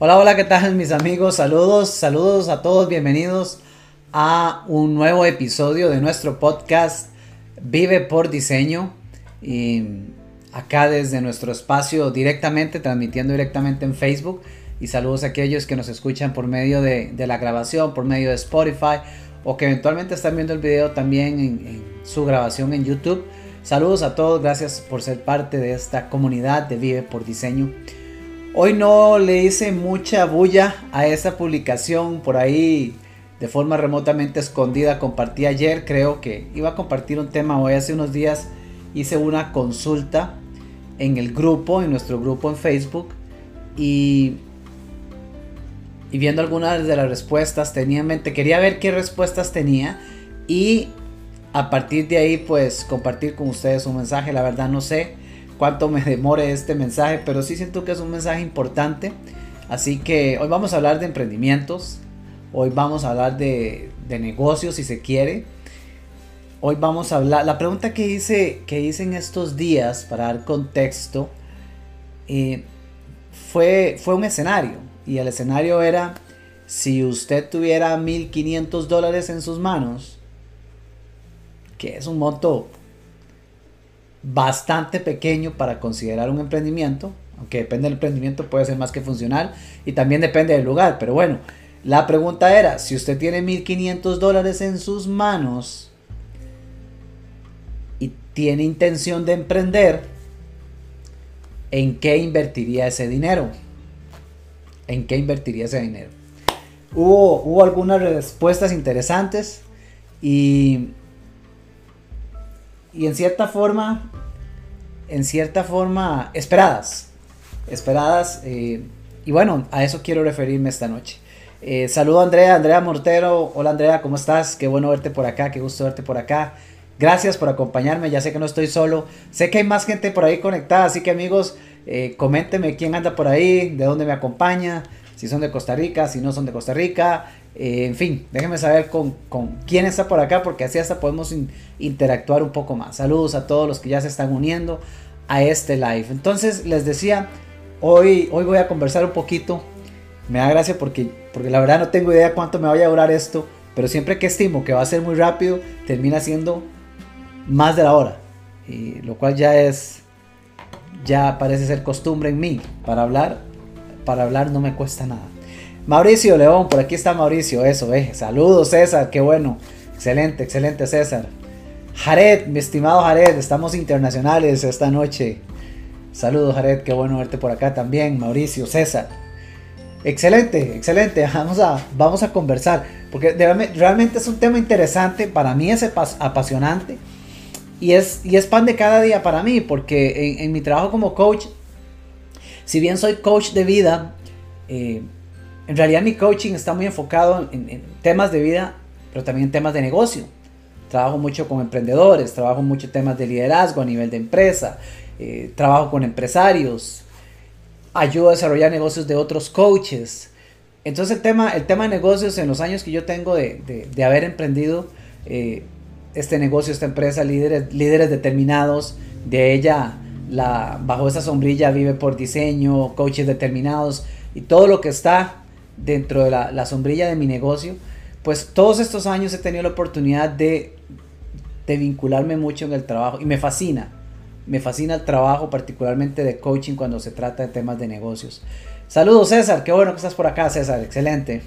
Hola, hola, ¿qué tal mis amigos? Saludos, saludos a todos, bienvenidos a un nuevo episodio de nuestro podcast Vive por Diseño. Y acá desde nuestro espacio directamente, transmitiendo directamente en Facebook. Y saludos a aquellos que nos escuchan por medio de, la grabación, por medio de Spotify o que eventualmente están viendo el video también en su grabación en YouTube. Saludos a todos, gracias por ser parte de esta comunidad de Vive por Diseño. Hoy no le hice mucha bulla a esa publicación por ahí de forma remotamente escondida. Compartí ayer, creo que iba a compartir un tema hoy. Hace unos días hice una consulta en el grupo, en nuestro grupo en Facebook. Y, y viendo algunas de las respuestas, tenía en mente, quería ver qué respuestas tenía. Y a partir de ahí, pues compartir con ustedes un mensaje. La verdad no sé cuánto me demore este mensaje, pero sí siento que es un mensaje importante. Así que hoy vamos a hablar de emprendimientos, hoy vamos a hablar de, negocios si se quiere. Hoy vamos a hablar, la pregunta que hice, que hice en estos días para dar contexto eh, fue, fue un escenario y el escenario era si usted tuviera 1.500 dólares en sus manos, que es un monto bastante pequeño para considerar un emprendimiento, aunque depende del emprendimiento puede ser más que funcional y también depende del lugar, pero bueno, la pregunta era, si usted tiene 1.500 dólares en sus manos y tiene intención de emprender, ¿en qué invertiría ese dinero? ¿En qué invertiría ese dinero? Hubo, hubo algunas respuestas interesantes y y en cierta forma, en cierta forma, esperadas. Esperadas. Eh, y bueno, a eso quiero referirme esta noche. Eh, saludo a Andrea, Andrea Mortero. Hola Andrea, ¿cómo estás? Qué bueno verte por acá, qué gusto verte por acá. Gracias por acompañarme, ya sé que no estoy solo. Sé que hay más gente por ahí conectada, así que amigos, eh, quién anda por ahí, de dónde me acompaña, si son de Costa Rica, si no son de Costa Rica, eh, en fin, déjenme saber con, quién está por acá porque así hasta podemos interactuar un poco más. Saludos a todos los que ya se están uniendo a este live. Entonces les decía, hoy, hoy voy a conversar un poquito. Me da gracia porque, porque la verdad no tengo idea cuánto me vaya a durar esto, pero siempre que estimo que va a ser muy rápido, termina siendo más de la hora. Y lo cual ya es, ya parece ser costumbre en mí. Para hablar, para hablar no me cuesta nada. Mauricio León, por aquí está Mauricio, eso, eh. Saludos César, qué bueno. Excelente, excelente César. Jared, mi estimado Jared, estamos internacionales esta noche. Saludos Jared, qué bueno verte por acá también. Mauricio, César. Excelente, excelente. Vamos a, vamos a conversar. Porque realmente es un tema interesante. Para mí es apasionante. Y es, y es pan de cada día para mí. Porque en, mi trabajo como coach, si bien soy coach de vida, eh, en realidad mi coaching está muy enfocado en, temas de vida, pero también en temas de negocio. Trabajo mucho con emprendedores, trabajo mucho temas de liderazgo a nivel de empresa, eh, trabajo con empresarios, ayudo a desarrollar negocios de otros coaches. Entonces el tema, el tema de negocios en los años que yo tengo de, haber emprendido eh, este negocio, esta empresa, líderes, líderes determinados, de ella la, bajo esa sombrilla vive por diseño, coaches determinados y todo lo que está dentro de la, sombrilla de mi negocio, pues todos estos años he tenido la oportunidad de, de vincularme mucho en el trabajo y me fascina, me fascina el trabajo particularmente de coaching cuando se trata de temas de negocios. Saludos César, qué bueno que estás por acá César, excelente.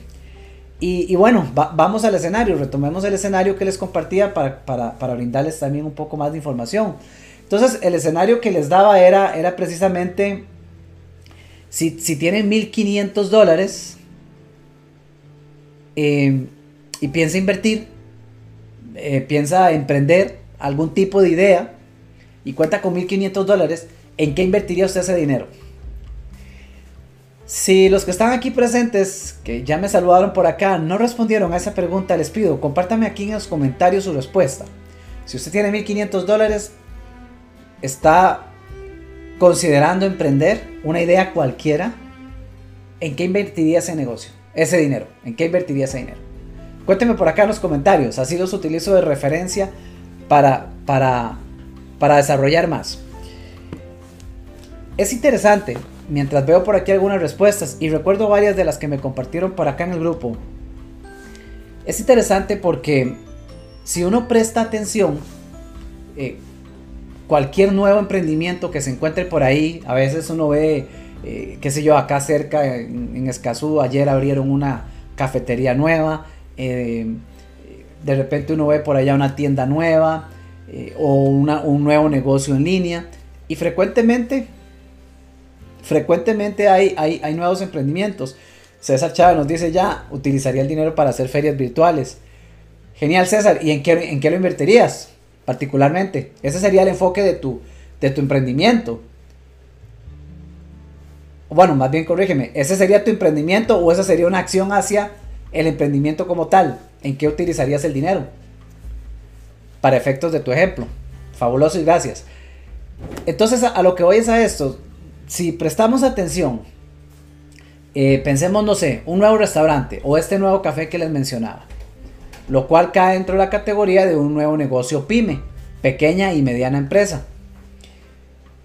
Y, bueno, vamos al escenario, retomemos el escenario que les compartía para, para, brindarles también un poco más de información. Entonces, el escenario que les daba era, era precisamente, si, si tienen 1.500 dólares, Em, y piensa invertir, eh, piensa emprender algún tipo de idea y cuenta con 1.500 dólares, ¿en qué invertiría usted ese dinero? Si los que están aquí presentes, que ya me saludaron por acá, no respondieron a esa pregunta, les pido, compártame aquí en los comentarios su respuesta. Si usted tiene 1.500 dólares, está considerando emprender una idea cualquiera, ¿en qué invertiría ese negocio? ese dinero? ¿En qué invertiría ese dinero? Cuéntenme por acá en los comentarios, así los utilizo de referencia para, para, para desarrollar más. Es interesante mientras veo por aquí algunas respuestas y recuerdo varias de las que me compartieron por acá en el grupo, es interesante porque si uno presta atención, eh, cualquier nuevo emprendimiento que se encuentre por ahí, a veces uno ve, eh, qué sé yo, acá cerca en, Escazú, ayer abrieron una cafetería nueva, eh, de repente uno ve por allá una tienda nueva o un nuevo negocio en línea y frecuentemente frecuentemente hay, hay, hay nuevos emprendimientos. César Chávez nos dice ya, utilizaría el dinero para hacer ferias virtuales. Genial César, ¿y en qué, en qué lo invertirías particularmente? Ese sería el enfoque de tu, de tu emprendimiento. Bueno, más bien corrígeme, ¿ese sería tu emprendimiento o esa sería una acción hacia el emprendimiento como tal? ¿En qué utilizarías el dinero? Para efectos de tu ejemplo. Fabuloso y gracias. Entonces, a, lo que voy es a esto si prestamos atención, eh, pensemos, no sé, un nuevo restaurante o este nuevo café que les mencionaba, lo cual cae dentro de la categoría de un nuevo negocio pyme, pequeña y mediana empresa.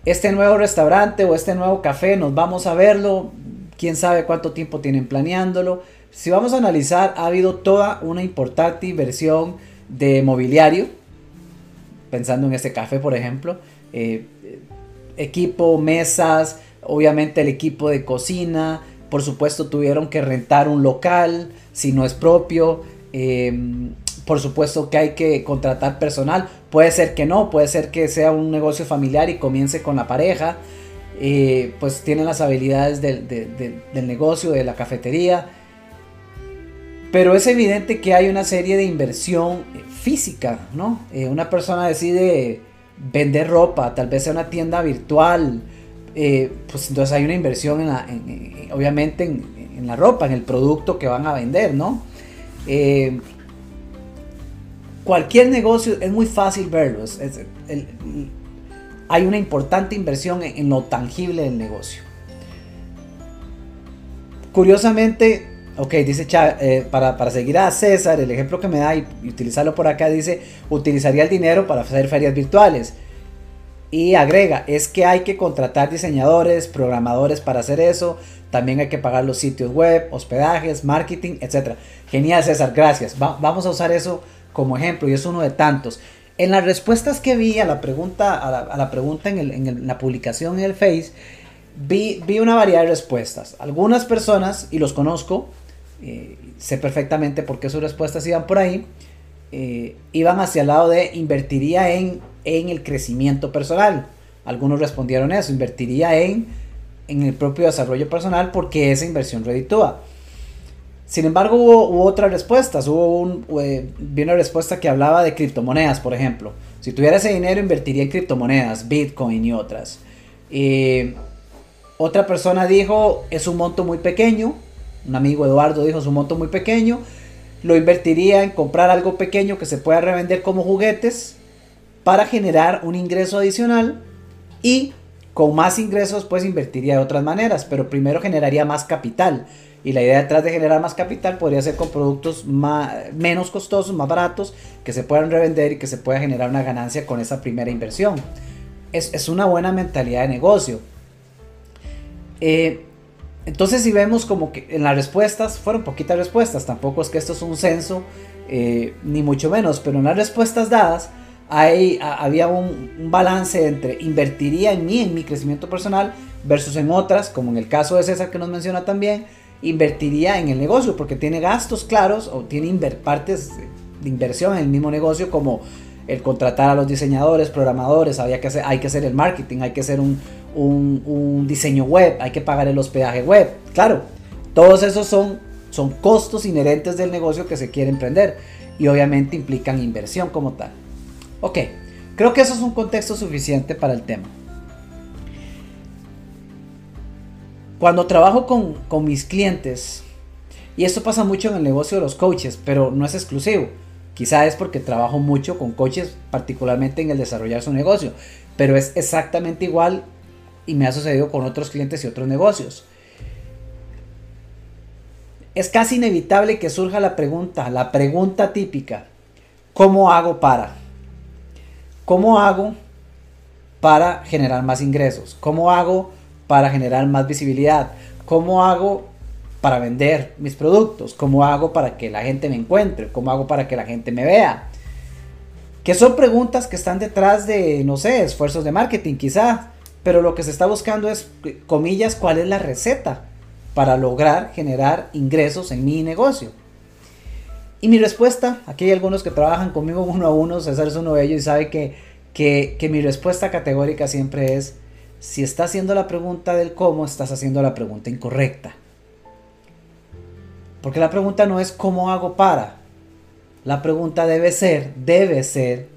Este nuevo restaurante o este nuevo café nos vamos a verlo, quién sabe cuánto tiempo tienen planeándolo. Si vamos a analizar, ha habido toda una importante inversión de mobiliario, pensando en este café por ejemplo, eh, equipo, mesas, obviamente el equipo de cocina, por supuesto tuvieron que rentar un local si no es propio, em, por supuesto que hay que contratar personal, puede ser que no, puede ser que sea un negocio familiar y comience con la pareja, eh, pues tienen las habilidades del, negocio, de la cafetería, pero es evidente que hay una serie de inversión física, ¿no? Eh, una persona decide vender ropa, tal vez sea una tienda virtual, eh, pues entonces hay una inversión en la, obviamente en, la ropa, en el producto que van a vender, ¿no? Eh, cualquier negocio es muy fácil verlo, hay una importante inversión en, lo tangible del negocio. Curiosamente, Ok, dice eh, para, seguir a César, el ejemplo que me da y, utilizarlo por acá, dice, utilizaría el dinero para hacer ferias virtuales. Y agrega, es que hay que contratar diseñadores, programadores para hacer eso. También hay que pagar los sitios web, hospedajes, marketing, etc. Genial, César, gracias. vamos a usar eso como ejemplo y es uno de tantos. En las respuestas que vi a la pregunta, a la, pregunta en, la publicación en el Face, vi, vi una variedad de respuestas. Algunas personas, y los conozco, eh, sé perfectamente por qué sus respuestas iban por ahí, eh, iban hacia el lado de invertiría en, en el crecimiento personal. Algunos respondieron eso, invertiría en, en el propio desarrollo personal porque esa inversión reditúa. Sin embargo, hubo, otras respuestas. Hubo eh, una respuesta que hablaba de criptomonedas, por ejemplo. Si tuviera ese dinero, invertiría en criptomonedas, Bitcoin y otras. otra persona dijo, es un monto muy pequeño, un amigo Eduardo dijo, es un monto muy pequeño, lo invertiría en comprar algo pequeño que se pueda revender como juguetes para generar un ingreso adicional y con más ingresos pues invertiría de otras maneras, pero primero generaría más capital. Y la idea detrás de generar más capital podría ser con productos menos costosos, más baratos, que se puedan revender y que se pueda generar una ganancia con esa primera inversión. Es, es una buena mentalidad de negocio. Eh, entonces si vemos como que en las respuestas, fueron poquitas respuestas, tampoco es que esto es un censo, eh, ni mucho menos, pero en las respuestas dadas había un, balance entre invertiría en mí, en mi crecimiento personal, versus en otras, como en el caso de César que nos menciona también, invertiría en el negocio, porque tiene gastos claros o tiene partes de inversión en el mismo negocio como el contratar a los diseñadores, programadores, había que hacer, hay que hacer el marketing, hay que hacer un, un, diseño web, hay que pagar el hospedaje web. Claro, todos esos son, son costos inherentes del negocio que se quiere emprender y obviamente implican inversión como tal. Ok, creo que eso es un contexto suficiente para el tema. Cuando trabajo con, con mis clientes, y esto pasa mucho en el negocio de los coaches, pero no es exclusivo. Quizá es porque trabajo mucho con coaches, particularmente en el desarrollar su negocio, pero es exactamente igual y me ha sucedido con otros clientes y otros negocios. Es casi inevitable que surja la pregunta, la pregunta típica, ¿cómo hago para? ¿Cómo hago para generar más ingresos? ¿Cómo hago para generar más visibilidad? ¿Cómo hago para vender mis productos? ¿Cómo hago para que la gente me encuentre? ¿Cómo hago para que la gente me vea? Que son preguntas que están detrás de, no sé, esfuerzos de marketing quizás, pero lo que se está buscando es, comillas, cuál es la receta para lograr generar ingresos en mi negocio. Y mi respuesta, aquí hay algunos que trabajan conmigo uno a uno, César es uno de ellos y sabe que, que, que mi respuesta categórica siempre es, si estás haciendo la pregunta del cómo, estás haciendo la pregunta incorrecta. Porque la pregunta no es cómo hago para. La pregunta debe ser, debe ser,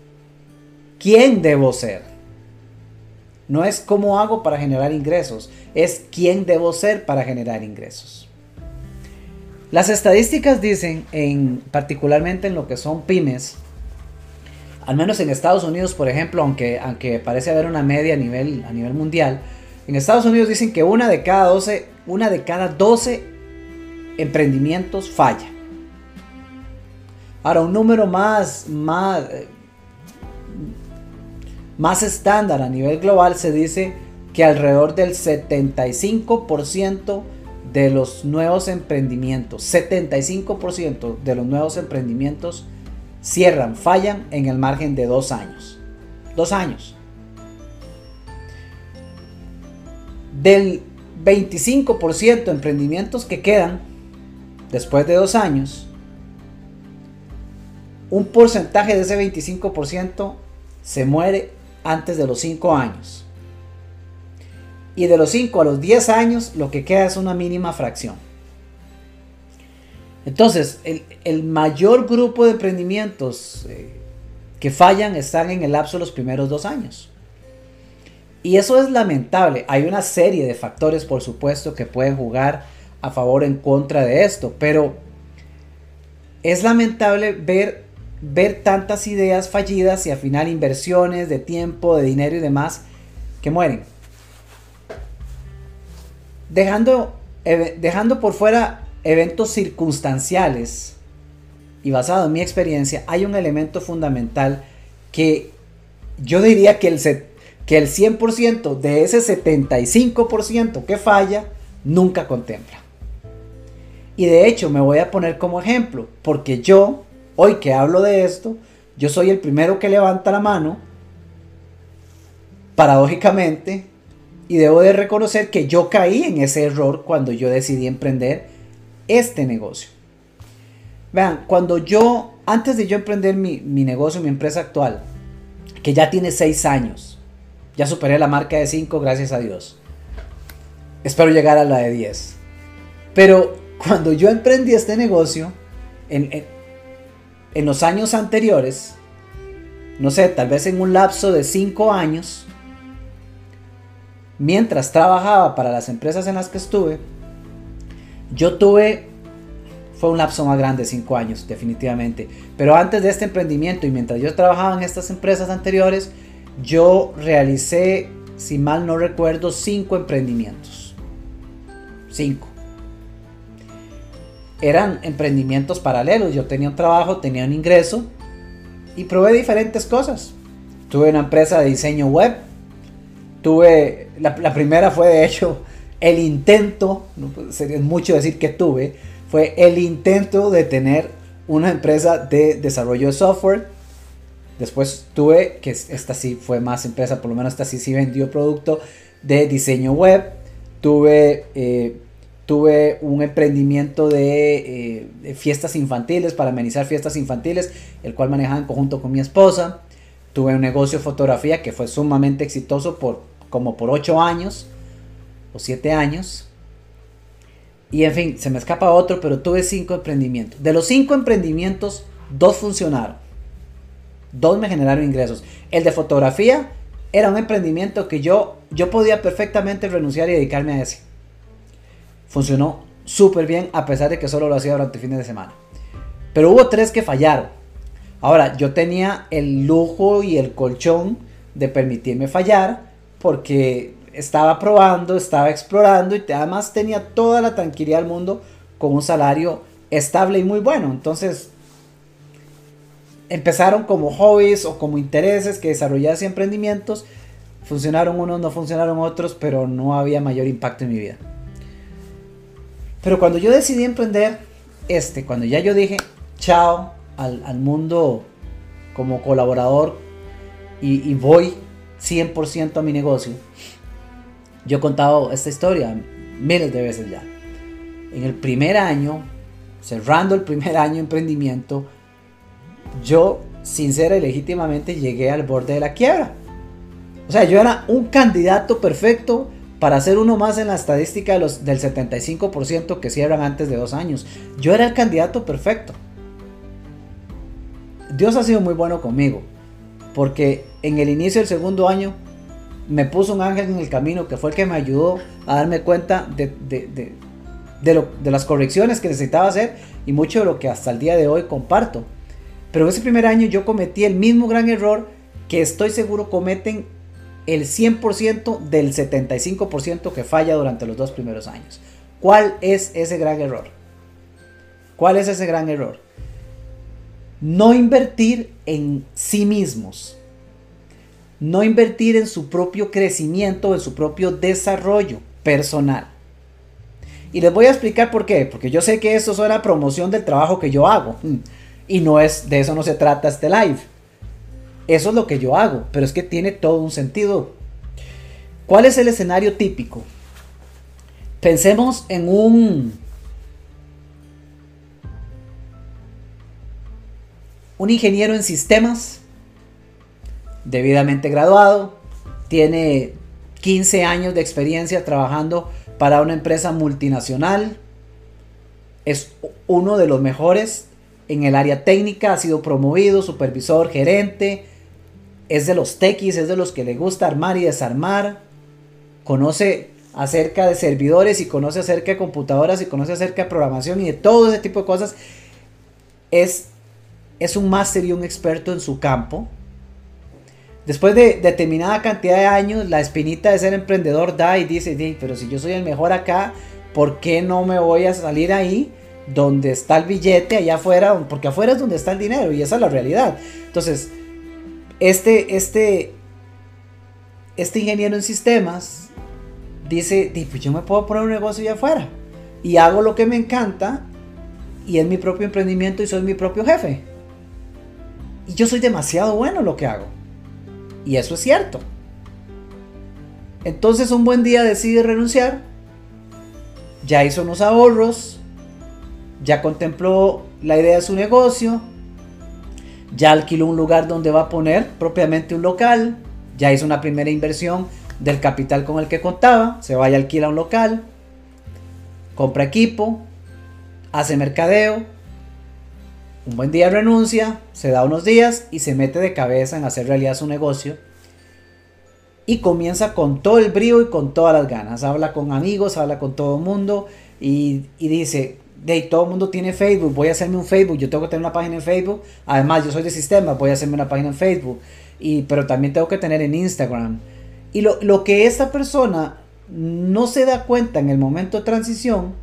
¿quién debo ser? No es cómo hago para generar ingresos, es quién debo ser para generar ingresos. Las estadísticas dicen, en, particularmente en lo que son pymes, al menos en Estados Unidos, por ejemplo, aunque, parece haber una media a nivel, mundial, en Estados Unidos dicen que una de cada 12, una de cada 12 emprendimientos falla. Ahora, un número más, más, más estándar a nivel global se dice que alrededor del 75% de los nuevos emprendimientos, 75% de los nuevos emprendimientos cierran, fallan en el margen de dos años. Dos años. Del 25% de emprendimientos que quedan después de dos años, un porcentaje de ese 25% se muere antes de los cinco años. Y de los 5 a los 10 años lo que queda es una mínima fracción. Entonces, el, mayor grupo de emprendimientos eh, que fallan están en el lapso de los primeros dos años. Y eso es lamentable. Hay una serie de factores, por supuesto, que pueden jugar a favor o en contra de esto. Pero es lamentable ver, ver tantas ideas fallidas y al final inversiones de tiempo, de dinero y demás que mueren. Dejando, dejando por fuera eventos circunstanciales y basado en mi experiencia, hay un elemento fundamental que yo diría que el, que el 100% de ese 75% que falla nunca contempla. Y de hecho me voy a poner como ejemplo, porque yo, hoy que hablo de esto, yo soy el primero que levanta la mano, paradójicamente, y debo de reconocer que yo caí en ese error cuando yo decidí emprender este negocio. Vean, cuando yo, antes de yo emprender mi, negocio, mi empresa actual, que ya tiene 6 años, ya superé la marca de 5, gracias a Dios. Espero llegar a la de 10. Pero cuando yo emprendí este negocio, en, en, en los años anteriores, no sé, tal vez en un lapso de 5 años, mientras trabajaba para las empresas en las que estuve, yo tuve, fue un lapso más grande, 5 años definitivamente, pero antes de este emprendimiento y mientras yo trabajaba en estas empresas anteriores, yo realicé, si mal no recuerdo, 5 emprendimientos. 5. Eran emprendimientos paralelos, yo tenía un trabajo, tenía un ingreso y probé diferentes cosas. Tuve una empresa de diseño web, tuve, la, primera fue de hecho el intento, sería mucho decir que tuve, fue el intento de tener una empresa de desarrollo de software. Después tuve, que esta sí fue más empresa, por lo menos esta sí sí vendió producto de diseño web. Tuve, eh, tuve un emprendimiento de, eh, fiestas infantiles, para amenizar fiestas infantiles, el cual manejaba en conjunto con mi esposa. Tuve un negocio de fotografía que fue sumamente exitoso por como por 8 años o siete años. Y en fin, se me escapa otro, pero tuve cinco emprendimientos. De los cinco emprendimientos, dos funcionaron. Dos me generaron ingresos. El de fotografía era un emprendimiento que yo, yo podía perfectamente renunciar y dedicarme a ese. Funcionó súper bien a pesar de que solo lo hacía durante fines de semana. Pero hubo tres que fallaron. Ahora, yo tenía el lujo y el colchón de permitirme fallar porque estaba probando, estaba explorando y además tenía toda la tranquilidad del mundo con un salario estable y muy bueno. Entonces, empezaron como hobbies o como intereses que desarrollase emprendimientos Funcionaron unos, no funcionaron otros, pero no había mayor impacto en mi vida. Pero cuando yo decidí emprender este, cuando ya yo dije chao al, mundo como colaborador y, y voy 100% a mi negocio, yo he contado esta historia miles de veces ya. En el primer año, cerrando el primer año emprendimiento, yo sincera y legítimamente llegué al borde de la quiebra. O sea, yo era un candidato perfecto para ser uno más en la estadística de los, del 75% que cierran antes de dos años. Yo era el candidato perfecto. Dios ha sido muy bueno conmigo, porque en el inicio del segundo año me puso un ángel en el camino que fue el que me ayudó a darme cuenta de, de las correcciones que necesitaba hacer y mucho de lo que hasta el día de hoy comparto. Pero ese primer año yo cometí el mismo gran error que estoy seguro cometen el 100% del 75% que falla durante los dos primeros años. ¿Cuál es ese gran error? ¿Cuál es ese gran error? No invertir en sí mismos. No invertir en su propio crecimiento, en su propio desarrollo personal. Y les voy a explicar por qué. Porque yo sé que esto es una promoción del trabajo que yo hago. Y no es, de eso no se trata este live. Eso es lo que yo hago, pero es que tiene todo un sentido. ¿Cuál es el escenario típico? Pensemos en un un ingeniero en sistemas debidamente graduado, tiene 15 años de experiencia trabajando para una empresa multinacional, es uno de los mejores en el área técnica, ha sido promovido, supervisor, gerente, es de los tequis, es de los que le gusta armar y desarmar, conoce acerca de servidores y conoce acerca de computadoras y conoce acerca de programación y de todo ese tipo de cosas. Es, es un máster y un experto en su campo. Después de determinada cantidad de años, la espinita de ser emprendedor da y dice, pero si yo soy el mejor acá, ¿por qué no me voy a salir ahí? donde está el billete, allá afuera, porque afuera es donde está el dinero y esa es la realidad. Entonces, este, este, este ingeniero en sistemas dice, pues yo me puedo poner un negocio allá afuera y hago lo que me encanta y es mi propio emprendimiento y soy mi propio jefe. Y yo soy demasiado bueno en lo que hago. Y eso es cierto. Entonces un buen día decide renunciar. Ya hizo unos ahorros ya contempló la idea de su negocio, ya alquiló un lugar donde va a poner propiamente un local, ya hizo una primera inversión del capital con el que contaba, se va y alquila un local, compra equipo, hace mercadeo, un buen día renuncia, se da unos días y se mete de cabeza en hacer realidad su negocio y comienza con todo el brío y con todas las ganas. Habla con amigos, habla con todo el mundo y, dice, de todo el mundo tiene Facebook, voy a hacerme un Facebook, yo tengo que tener una página en Facebook, además yo soy de sistema, voy a hacerme una página en Facebook, y, pero también tengo que tener en Instagram. Y lo, lo que esta persona no se da cuenta en el momento de transición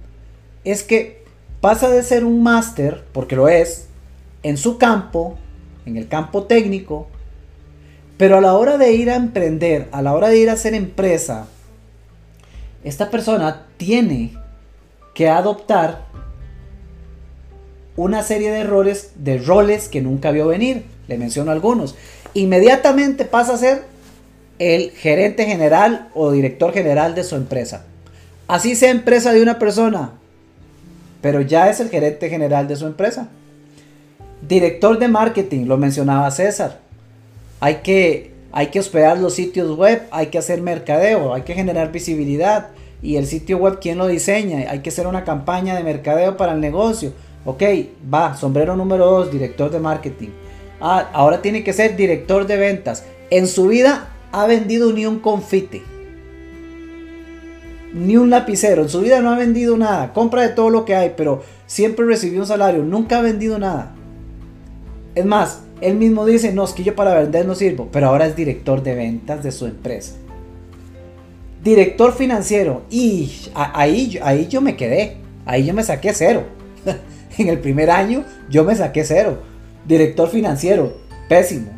es que pasa de ser un máster, porque lo es, en su campo, en el campo técnico, pero a la hora de ir a emprender, a la hora de ir a hacer empresa, esta persona tiene que adoptar una serie de errores, de roles que nunca vio venir. Le menciono algunos. Inmediatamente pasa a ser el gerente general o director general de su empresa. Así sea empresa de una persona, pero ya es el gerente general de su empresa. Director de marketing, lo mencionaba César. Hay que, hay que hospedar los sitios web, hay que hacer mercadeo, hay que generar visibilidad. Y el sitio web, ¿quién lo diseña? Hay que hacer una campaña de mercadeo para el negocio Ok, va, sombrero número 2, director de marketing. Ah, ahora tiene que ser director de ventas. En su vida ha vendido ni un confite. Ni un lapicero. En su vida no ha vendido nada. Compra de todo lo que hay, pero siempre recibió un salario. Nunca ha vendido nada. Es más, él mismo dice, no, es que yo para vender no sirvo. Pero ahora es director de ventas de su empresa. Director financiero. Y ahí, ahí yo me quedé. Ahí yo me saqué cero. En el primer año yo me saqué cero. Director financiero, pésimo.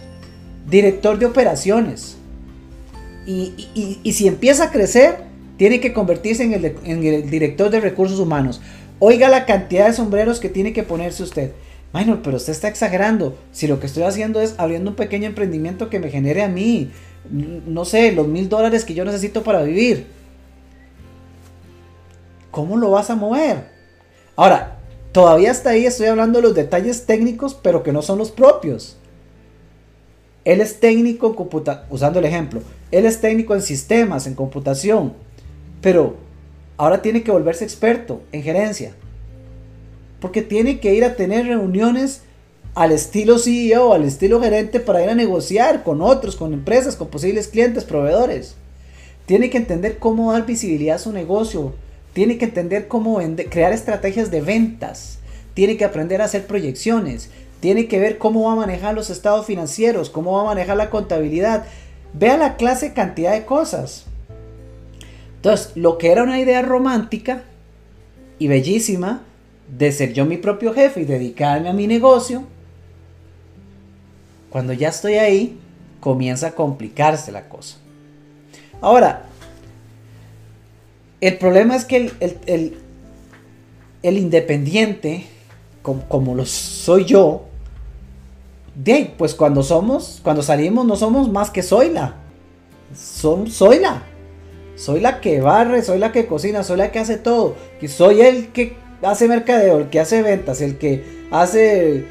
Director de operaciones. Y, si empieza a crecer, tiene que convertirse en el, director de recursos humanos. Oiga la cantidad de sombreros que tiene que ponerse usted. Minor, pero usted está exagerando. Si lo que estoy haciendo es abriendo un pequeño emprendimiento que me genere a mí, no sé, los mil dólares que yo necesito para vivir. ¿Cómo lo vas a mover? Ahora, todavía hasta ahí estoy hablando de los detalles técnicos, pero que no son los propios. Él es técnico en computación, usando el ejemplo, él es técnico en sistemas, en computación, pero ahora tiene que volverse experto en gerencia. Porque tiene que ir a tener reuniones al estilo CEO, al estilo gerente para ir a negociar con otros, con empresas, con posibles clientes, proveedores. Tiene que entender cómo dar visibilidad a su negocio. Tiene que entender cómo crear estrategias de ventas. Tiene que aprender a hacer proyecciones tiene que ver cómo va a manejar los estados financieros, cómo va a manejar la contabilidad. Vea la clase cantidad de cosas. Entonces, lo que era una idea romántica y bellísima de ser yo mi propio jefe y dedicarme a mi negocio, cuando ya estoy ahí, comienza a complicarse la cosa. Ahora, el problema es que el, el, independiente, como, como, lo soy yo, de pues cuando somos, cuando salimos no somos más que Zoila. Son, soy la. Soy la que barre, soy la que cocina, soy la que hace todo. Y soy el que hace mercadeo, el que hace ventas, el que hace eh,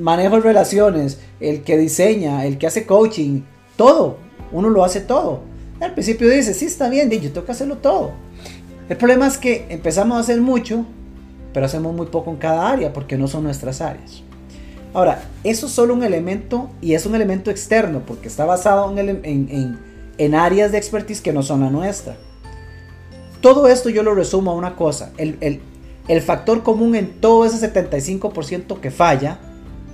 manejo de relaciones, el que diseña, el que hace coaching, todo. Uno lo hace todo. Al principio dice, sí, está bien, yo tengo que hacerlo todo. El problema es que empezamos a hacer mucho, pero hacemos muy poco en cada área porque no son nuestras áreas. Ahora, eso es solo un elemento y es un elemento externo porque está basado en, áreas de expertise que no son la nuestra. Todo esto yo lo resumo a una cosa. El, el factor común en todo ese 75% que falla,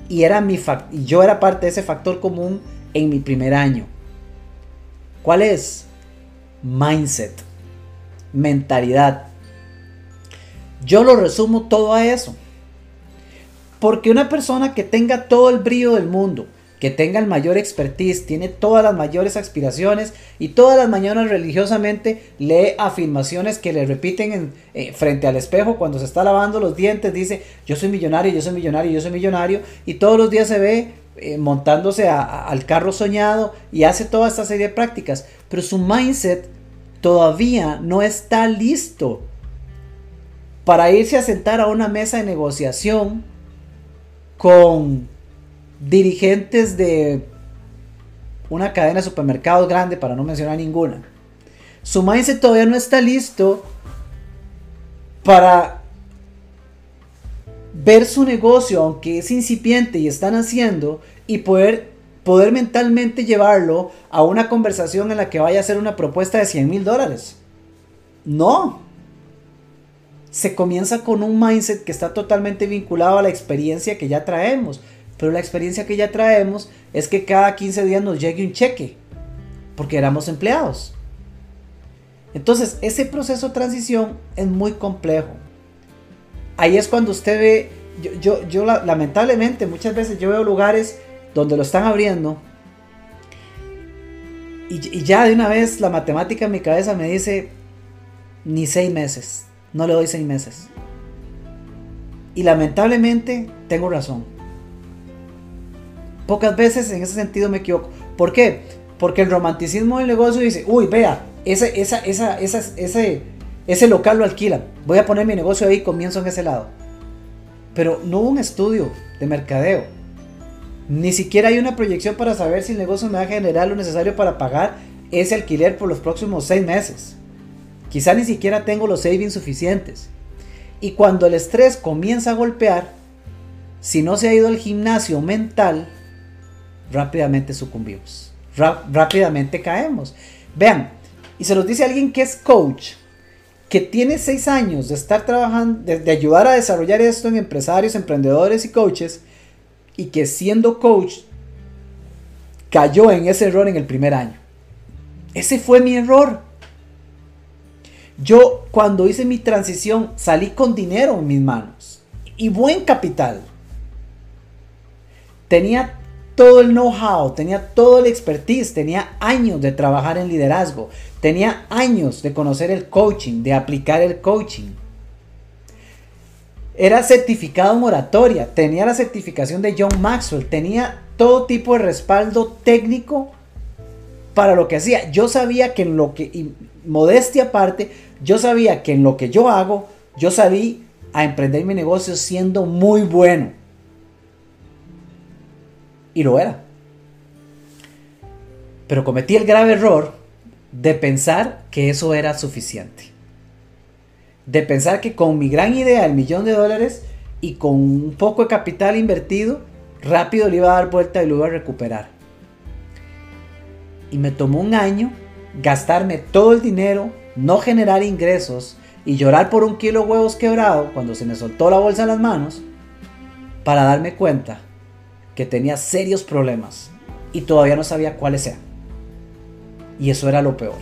y, era mi y yo era parte de ese factor común en mi primer año. ¿Cuál es? Mindset. Mentalidad. Yo lo resumo todo a eso. Porque una persona que tenga todo el brillo del mundo, que tenga el mayor expertise, tiene todas las mayores aspiraciones y todas las mañanas religiosamente lee afirmaciones que le repiten eh, frente al espejo cuando se está lavando los dientes, dice yo soy millonario, yo soy millonario, yo soy millonario y todos los días se ve eh, montándose al carro soñado y hace toda esta serie de prácticas, pero su mindset todavía no está listo para irse a sentar a una mesa de negociación con dirigentes de una cadena de supermercados grande, para no mencionar ninguna. Su mindset todavía no está listo para ver su negocio, aunque es incipiente y están haciendo, y poder, poder mentalmente llevarlo a una conversación en la que vaya a hacer una propuesta de 100 mil dólares. No, se comienza con un mindset que está totalmente vinculado a la experiencia que ya traemos. Pero la experiencia que ya traemos es que cada 15 días nos llegue un cheque, porque éramos empleados. Entonces, ese proceso de transición es muy complejo. Ahí es cuando usted ve, yo, yo, lamentablemente muchas veces yo veo lugares donde lo están abriendo y, y ya de una vez la matemática en mi cabeza me dice, ni seis meses, no le doy seis meses. Y lamentablemente tengo razón. Pocas veces en ese sentido me equivoco. ¿Por qué? Porque el romanticismo del negocio dice, uy, vea, ese, esa, esa, ese, ese local lo alquilan. Voy a poner mi negocio ahí y comienzo en ese lado. Pero no hubo un estudio de mercadeo. Ni siquiera hay una proyección para saber si el negocio me va a generar lo necesario para pagar ese alquiler por los próximos seis meses. Quizá ni siquiera tengo los savings suficientes. Y cuando el estrés comienza a golpear, si no se ha ido al gimnasio mental, rápidamente sucumbimos. rápidamente caemos. Vean, y se los dice alguien que es coach, que tiene seis años de estar trabajando, de ayudar a desarrollar esto en empresarios, emprendedores y coaches, y que siendo coach cayó en ese error en el primer año. Ese fue mi error. Yo cuando hice mi transición salí con dinero en mis manos y buen capital. Tenía todo el know-how, tenía todo el expertise, tenía años de trabajar en liderazgo, tenía años de conocer el coaching, de aplicar el coaching. Era certificado en oratoria, tenía la certificación de John Maxwell, tenía todo tipo de respaldo técnico para lo que hacía. Yo sabía que en lo que, modestia aparte, yo sabía que en lo que yo hago, yo sabía a emprender mi negocio siendo muy bueno. Y lo era. Pero cometí el grave error de pensar que eso era suficiente. De pensar que con mi gran idea, el millón de dólares, y con un poco de capital invertido, rápido le iba a dar vuelta y lo iba a recuperar. Y me tomó un año gastarme todo el dinero, no generar ingresos y llorar por un kilo de huevos quebrado cuando se me soltó la bolsa en las manos para darme cuenta que tenía serios problemas y todavía no sabía cuáles eran. Y eso era lo peor.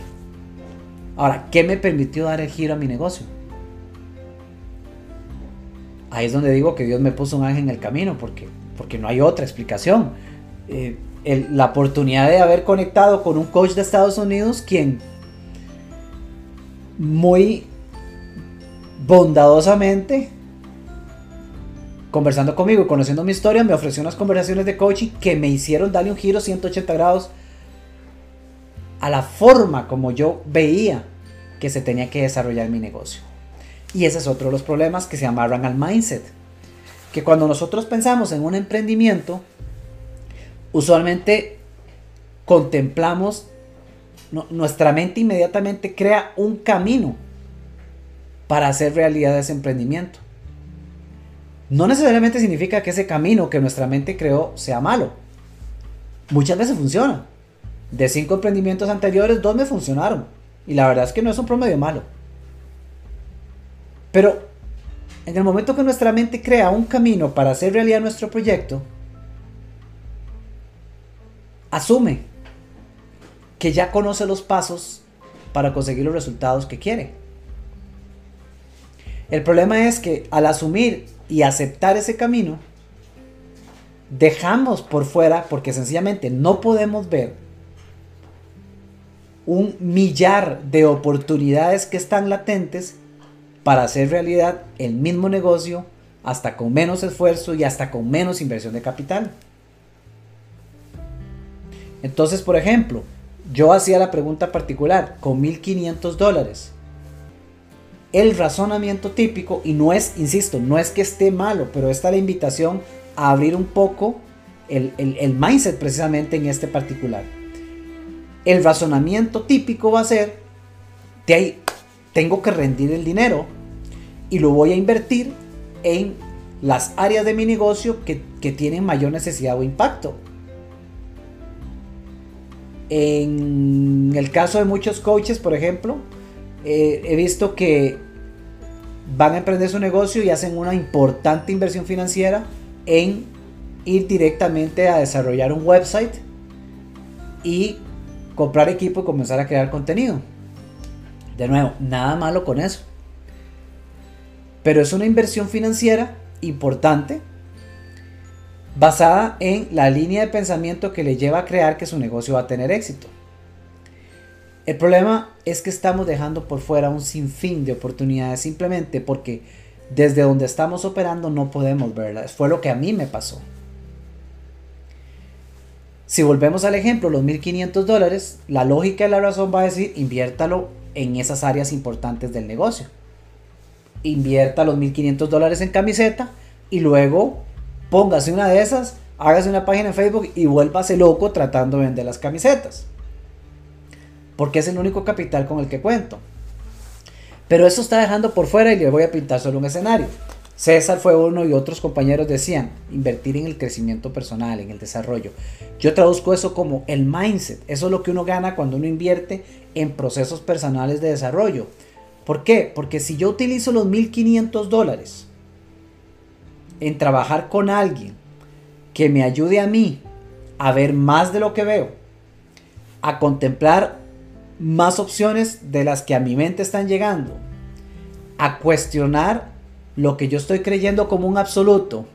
Ahora, ¿qué me permitió dar el giro a mi negocio? Ahí es donde digo que Dios me puso un ángel en el camino, porque, porque no hay otra explicación. Eh, la oportunidad de haber conectado con un coach de Estados Unidos, quien muy bondadosamente, conversando conmigo y conociendo mi historia, me ofreció unas conversaciones de coaching que me hicieron darle un giro 180 grados a la forma como yo veía que se tenía que desarrollar mi negocio. Y ese es otro de los problemas que se amarran al mindset. Que cuando nosotros pensamos en un emprendimiento, usualmente contemplamos, nuestra mente inmediatamente crea un camino para hacer realidad ese emprendimiento. No necesariamente significa que ese camino que nuestra mente creó sea malo. Muchas veces funciona. De cinco emprendimientos anteriores, dos me funcionaron. Y la verdad es que no es un promedio malo. Pero en el momento que nuestra mente crea un camino para hacer realidad nuestro proyecto, asume que ya conoce los pasos para conseguir los resultados que quiere. El problema es que al asumir y aceptar ese camino, dejamos por fuera, porque sencillamente no podemos ver un millar de oportunidades que están latentes para hacer realidad el mismo negocio hasta con menos esfuerzo y hasta con menos inversión de capital. Entonces, por ejemplo, yo hacía la pregunta particular, con 1.500 dólares. El razonamiento típico, y no es, insisto, no es que esté malo, pero esta es la invitación a abrir un poco el, el mindset precisamente en este particular el razonamiento típico va a ser, de ahí tengo que rendir el dinero y lo voy a invertir en las áreas de mi negocio que, tienen mayor necesidad o impacto. En el caso de muchos coaches, por ejemplo, eh, he visto que van a emprender su negocio y hacen una importante inversión financiera en ir directamente a desarrollar un website y comprar equipo y comenzar a crear contenido. De nuevo, nada malo con eso. Pero es una inversión financiera importante basada en la línea de pensamiento que le lleva a crear que su negocio va a tener éxito. El problema es que estamos dejando por fuera un sinfín de oportunidades simplemente porque desde donde estamos operando no podemos verlas. Fue lo que a mí me pasó. Si volvemos al ejemplo, los 1.500 dólares, la lógica y la razón va a decir, inviértalo en esas áreas importantes del negocio. Invierta los 1.500 dólares en camiseta y luego póngase una de esas, hágase una página en Facebook y vuélvase loco tratando de vender las camisetas. Porque es el único capital con el que cuento. Pero eso está dejando por fuera y le voy a pintar solo un escenario. César fue uno y otros compañeros decían, invertir en el crecimiento personal, en el desarrollo. Yo traduzco eso como el mindset. Eso es lo que uno gana cuando uno invierte en procesos personales de desarrollo. ¿Por qué? Porque si yo utilizo los 1.500 dólares en trabajar con alguien que me ayude a mí a ver más de lo que veo, a contemplar más opciones de las que a mi mente están llegando, a cuestionar lo que yo estoy creyendo como un absoluto,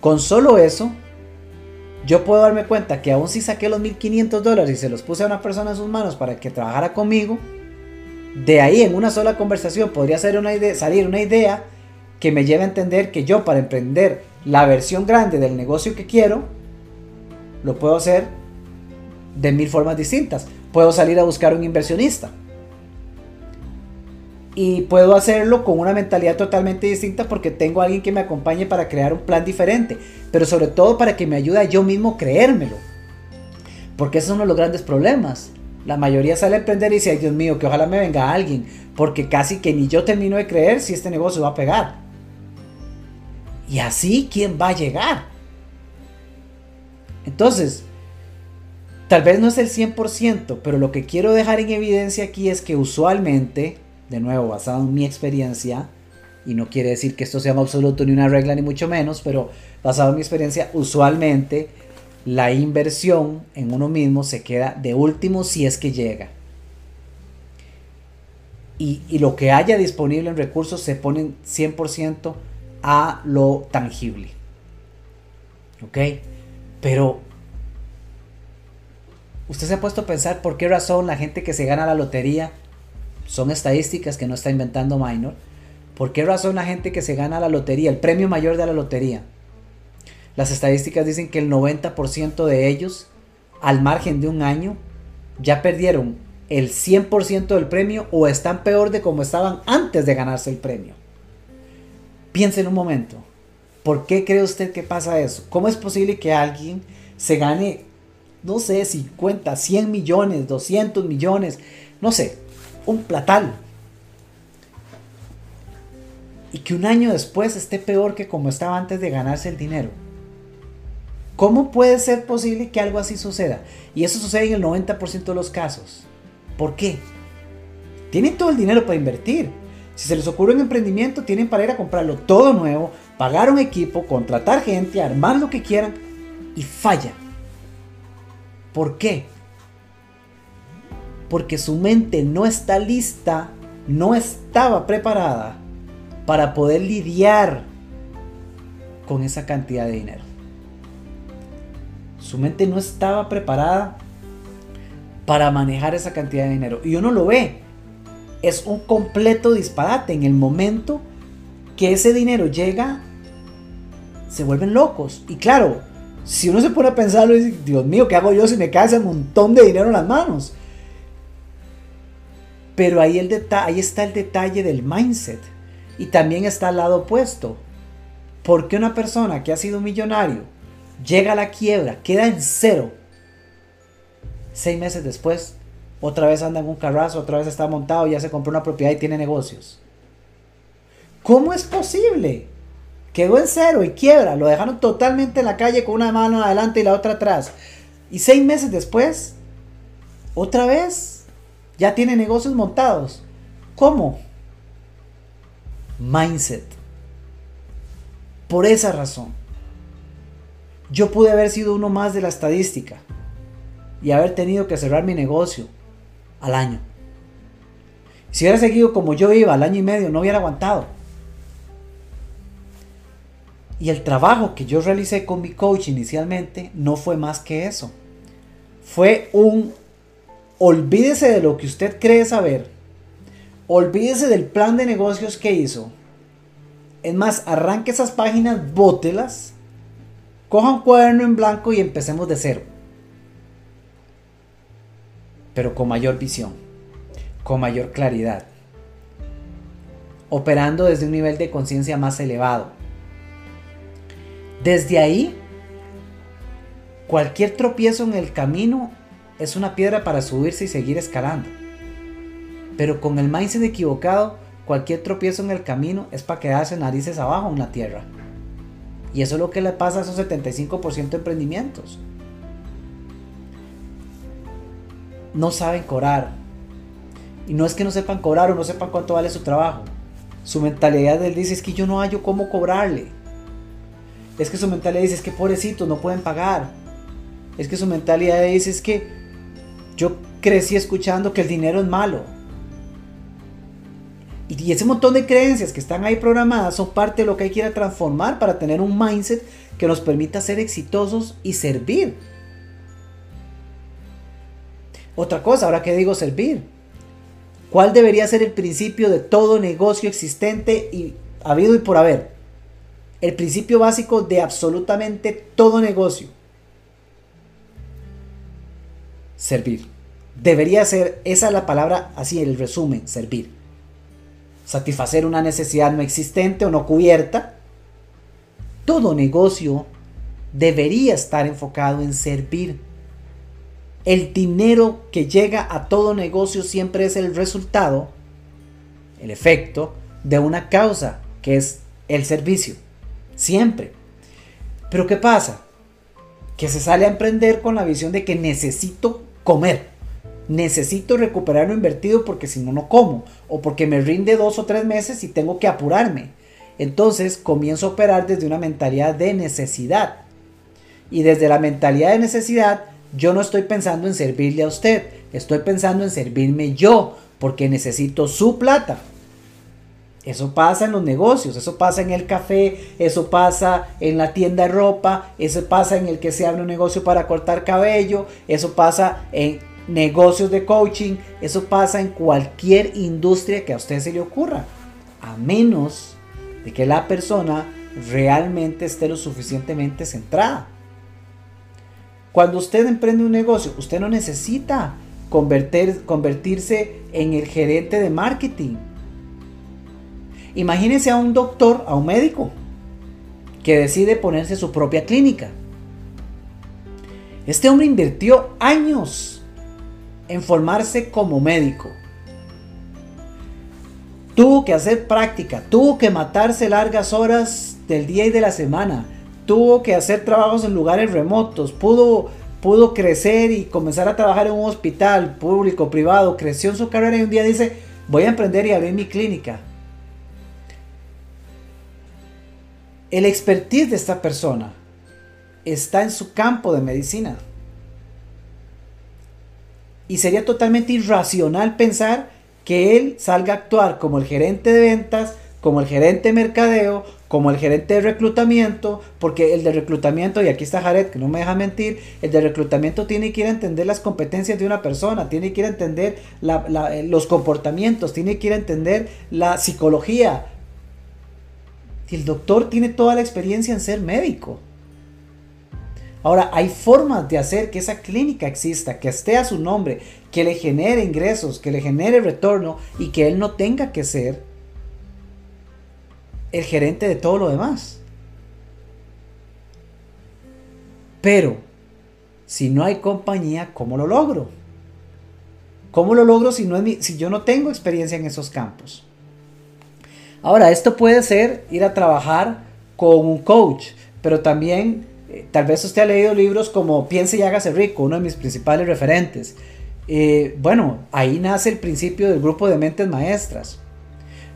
con solo eso, yo puedo darme cuenta que aún si saqué los 1500 dólares y se los puse a una persona en sus manos para que trabajara conmigo, de ahí en una sola conversación podría salir una idea que me lleve a entender que yo para emprender la versión grande del negocio que quiero, lo puedo hacer de mil formas distintas. Puedo salir a buscar un inversionista. Y puedo hacerlo con una mentalidad totalmente distinta porque tengo a alguien que me acompañe para crear un plan diferente. Pero sobre todo para que me ayude a yo mismo creérmelo. Porque ese es uno de los grandes problemas. La mayoría sale a emprender y dice, ay Dios mío, que ojalá me venga alguien. Porque casi que ni yo termino de creer si este negocio va a pegar. Y así, ¿quién va a llegar? Entonces, tal vez no es el 100%, pero lo que quiero dejar en evidencia aquí es que usualmente, de nuevo, basado en mi experiencia, y no quiere decir que esto sea un absoluto ni una regla ni mucho menos, pero basado en mi experiencia, usualmente la inversión en uno mismo se queda de último si es que llega. Y, y lo que haya disponible en recursos se ponen 100% a lo tangible. ¿Ok? Pero usted se ha puesto a pensar por qué razón la gente que se gana la lotería son estadísticas que no está inventando Minor. ¿Por qué razón la gente que se gana la lotería, el premio mayor de la lotería? Las estadísticas dicen que el 90% de ellos, al margen de un año, ya perdieron el 100% del premio o están peor de como estaban antes de ganarse el premio. Piense en un momento. ¿Por qué cree usted que pasa eso? ¿Cómo es posible que alguien se gane, no sé, 50, 100 millones, 200 millones, no sé, un platal? Y que un año después esté peor que como estaba antes de ganarse el dinero. ¿Cómo puede ser posible que algo así suceda? Y eso sucede en el 90% de los casos. ¿Por qué? Tienen todo el dinero para invertir si se les ocurre un emprendimiento, tienen para ir a comprarlo todo nuevo, pagar un equipo, contratar gente, armar lo que quieran y falla. ¿Por qué? Porque su mente no está lista, no estaba preparada para poder lidiar con esa cantidad de dinero. Su mente no estaba preparada para manejar esa cantidad de dinero. Y uno lo ve es un completo disparate. En el momento que ese dinero llega, se vuelven locos. Y claro, si uno se pone a pensarlo, Dios mío, ¿qué hago yo si me cae ese montón de dinero en las manos? Pero ahí, el ahí está el detalle del mindset. Y también está al lado opuesto. Porque una persona que ha sido millonario llega a la quiebra, queda en cero, seis meses después otra vez anda en un carrazo, otra vez está montado, ya se compró una propiedad y tiene negocios. ¿Cómo es posible? Quedó en cero y quiebra, lo dejaron totalmente en la calle con una mano adelante y la otra atrás. Y seis meses después, otra vez, ya tiene negocios montados. ¿Cómo? Mindset. Por esa razón. Yo pude haber sido uno más de la estadística y haber tenido que cerrar mi negocio al año. Si hubiera seguido como yo iba al año y medio, no hubiera aguantado. Y el trabajo que yo realicé con mi coach inicialmente no fue más que eso. Fue un olvídese de lo que usted cree saber. Olvídese del plan de negocios que hizo. Es más, arranque esas páginas, bótelas, coja un cuaderno en blanco y empecemos de cero pero con mayor visión, con mayor claridad, operando desde un nivel de conciencia más elevado. Desde ahí, cualquier tropiezo en el camino es una piedra para subirse y seguir escalando. Pero con el mindset equivocado, cualquier tropiezo en el camino es para quedarse narices abajo en la tierra. Y eso es lo que le pasa a esos 75% de emprendimientos. no saben cobrar. Y no es que no sepan cobrar o no sepan cuánto vale su trabajo. Su mentalidad él dice es que yo no hallo cómo cobrarle. Es que su mentalidad dice es que pobrecito no pueden pagar. Es que su mentalidad dice es que yo crecí escuchando que el dinero es malo. Y ese montón de creencias que están ahí programadas son parte de lo que hay que ir a transformar para tener un mindset que nos permita ser exitosos y servir. Otra cosa, ahora que digo servir, ¿cuál debería ser el principio de todo negocio existente y habido y por haber? El principio básico de absolutamente todo negocio. Servir. Debería ser, esa es la palabra, así el resumen, servir. Satisfacer una necesidad no existente o no cubierta. Todo negocio debería estar enfocado en servir. El dinero que llega a todo negocio siempre es el resultado, el efecto de una causa, que es el servicio. Siempre. Pero ¿qué pasa? Que se sale a emprender con la visión de que necesito comer necesito recuperar lo invertido porque si no, no como. O porque me rinde dos o tres meses y tengo que apurarme. Entonces comienzo a operar desde una mentalidad de necesidad. Y desde la mentalidad de necesidad, yo no estoy pensando en servirle a usted. Estoy pensando en servirme yo. Porque necesito su plata. Eso pasa en los negocios, eso pasa en el café, eso pasa en la tienda de ropa, eso pasa en el que se abre un negocio para cortar cabello, eso pasa en negocios de coaching, eso pasa en cualquier industria que a usted se le ocurra, a menos de que la persona realmente esté lo suficientemente centrada. Cuando usted emprende un negocio, usted no necesita convertir, convertirse en el gerente de marketing. Imagínese a un doctor, a un médico, que decide ponerse su propia clínica. Este hombre invirtió años en formarse como médico. Tuvo que hacer práctica, tuvo que matarse largas horas del día y de la semana, tuvo que hacer trabajos en lugares remotos, pudo, pudo crecer y comenzar a trabajar en un hospital público, privado, creció en su carrera y un día dice, voy a emprender y abrir mi clínica. El expertise de esta persona está en su campo de medicina. Y sería totalmente irracional pensar que él salga a actuar como el gerente de ventas, como el gerente de mercadeo, como el gerente de reclutamiento, porque el de reclutamiento, y aquí está Jared, que no me deja mentir, el de reclutamiento tiene que ir a entender las competencias de una persona, tiene que ir a entender los comportamientos, tiene que ir a entender la psicología. Y el doctor tiene toda la experiencia en ser médico. Ahora, hay formas de hacer que esa clínica exista, que esté a su nombre, que le genere ingresos, que le genere retorno y que él no tenga que ser el gerente de todo lo demás. Pero, si no hay compañía, ¿cómo lo logro? ¿Cómo lo logro si, no es si yo no tengo experiencia en esos campos? Ahora, esto puede ser ir a trabajar con un coach, pero también eh, tal vez usted ha leído libros como Piense y hágase rico, uno de mis principales referentes. Eh, bueno, ahí nace el principio del grupo de mentes maestras.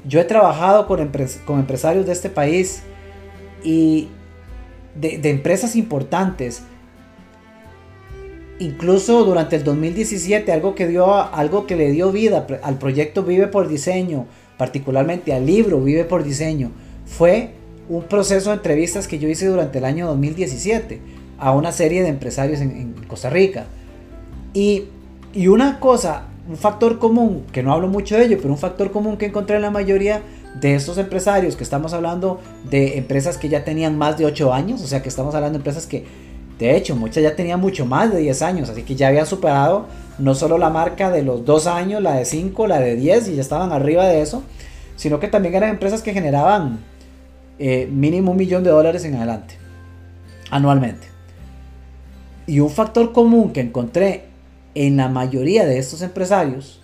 Yo he trabajado con, empresarios de este país y de, empresas importantes. Incluso durante el 2017, algo que, dio, algo que le dio vida al proyecto Vive por Diseño, particularmente al libro Vive por Diseño, fue un proceso de entrevistas que yo hice durante el año 2017 a una serie de empresarios en, Costa Rica. Y, y, una cosa, un factor común, que no hablo mucho de ello, pero un factor común que encontré en la mayoría de estos empresarios, que estamos hablando de empresas que ya tenían más de 8 años, o sea que estamos hablando de empresas que, de hecho, muchas ya tenían mucho más de 10 años, así que ya habían superado no solo la marca de los 2 años, la de 5, la de 10, y ya estaban arriba de eso, sino que también eran empresas que generaban eh, mínimo un millón de dólares en adelante, anualmente. Y un factor común que encontré en la mayoría de estos empresarios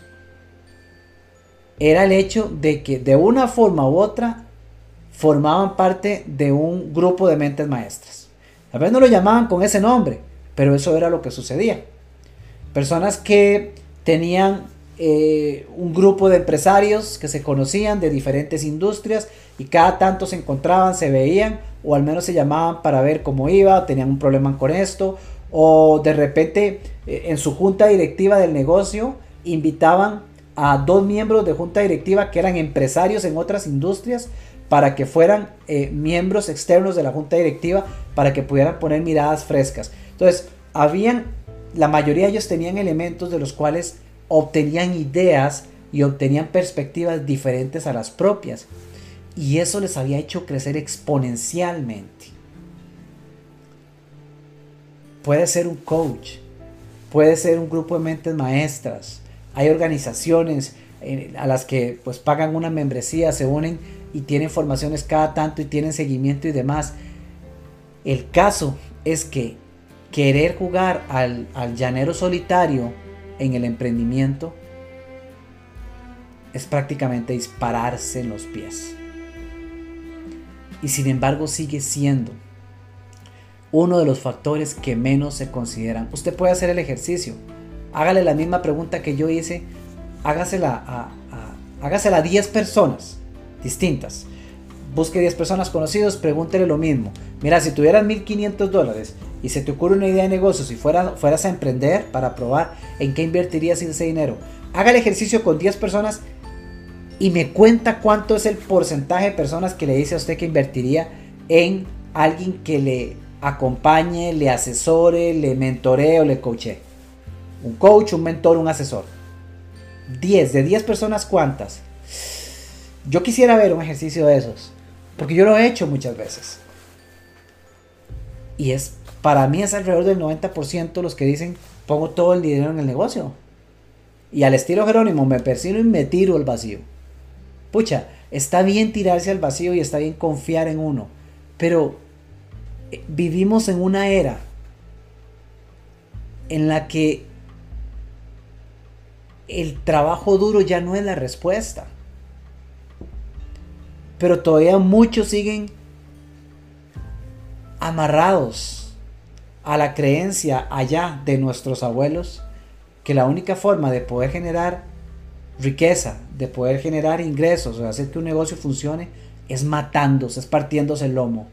era el hecho de que de una forma u otra formaban parte de un grupo de mentes maestras. A veces no lo llamaban con ese nombre, pero eso era lo que sucedía. Personas que tenían eh, un grupo de empresarios que se conocían de diferentes industrias y cada tanto se encontraban, se veían o al menos se llamaban para ver cómo iba, tenían un problema con esto o de repente eh, en su junta directiva del negocio invitaban a dos miembros de junta directiva que eran empresarios en otras industrias para que fueran eh, miembros externos de la junta directiva, para que pudieran poner miradas frescas. Entonces, habían, la mayoría de ellos tenían elementos de los cuales obtenían ideas y obtenían perspectivas diferentes a las propias. Y eso les había hecho crecer exponencialmente. Puede ser un coach, puede ser un grupo de mentes maestras. Hay organizaciones eh, a las que pues pagan una membresía, se unen y tienen formaciones cada tanto y tienen seguimiento y demás. El caso es que querer jugar al, al llanero solitario en el emprendimiento es prácticamente dispararse en los pies. Y sin embargo sigue siendo uno de los factores que menos se consideran. Usted puede hacer el ejercicio. Hágale la misma pregunta que yo hice. Hágasela a, hágasela a 10 personas distintas. Busque 10 personas conocidos, pregúntele lo mismo. Mira, si tuvieras 1500 dólares y se te ocurre una idea de negocio, si fueras, fueras a emprender para probar, ¿en qué invertirías ese dinero? Haga el ejercicio con 10 personas y me cuenta cuánto es el porcentaje de personas que le dice a usted que invertiría en alguien que le acompañe, le asesore, le mentoree o le coache. Un coach, un mentor, un asesor. 10, de 10 personas, ¿cuántas? Yo quisiera ver un ejercicio de esos, porque yo lo he hecho muchas veces. Y es, para mí es alrededor del 90% los que dicen, pongo todo el dinero en el negocio. Y al estilo Jerónimo, me persino y me tiro al vacío. Pucha, está bien tirarse al vacío y está bien confiar en uno, pero eh, vivimos en una era en la que el trabajo duro ya no es la respuesta. Pero todavía muchos siguen amarrados a la creencia allá de nuestros abuelos que la única forma de poder generar riqueza, de poder generar ingresos, o hacer que un negocio funcione, es matándose, es partiéndose el lomo,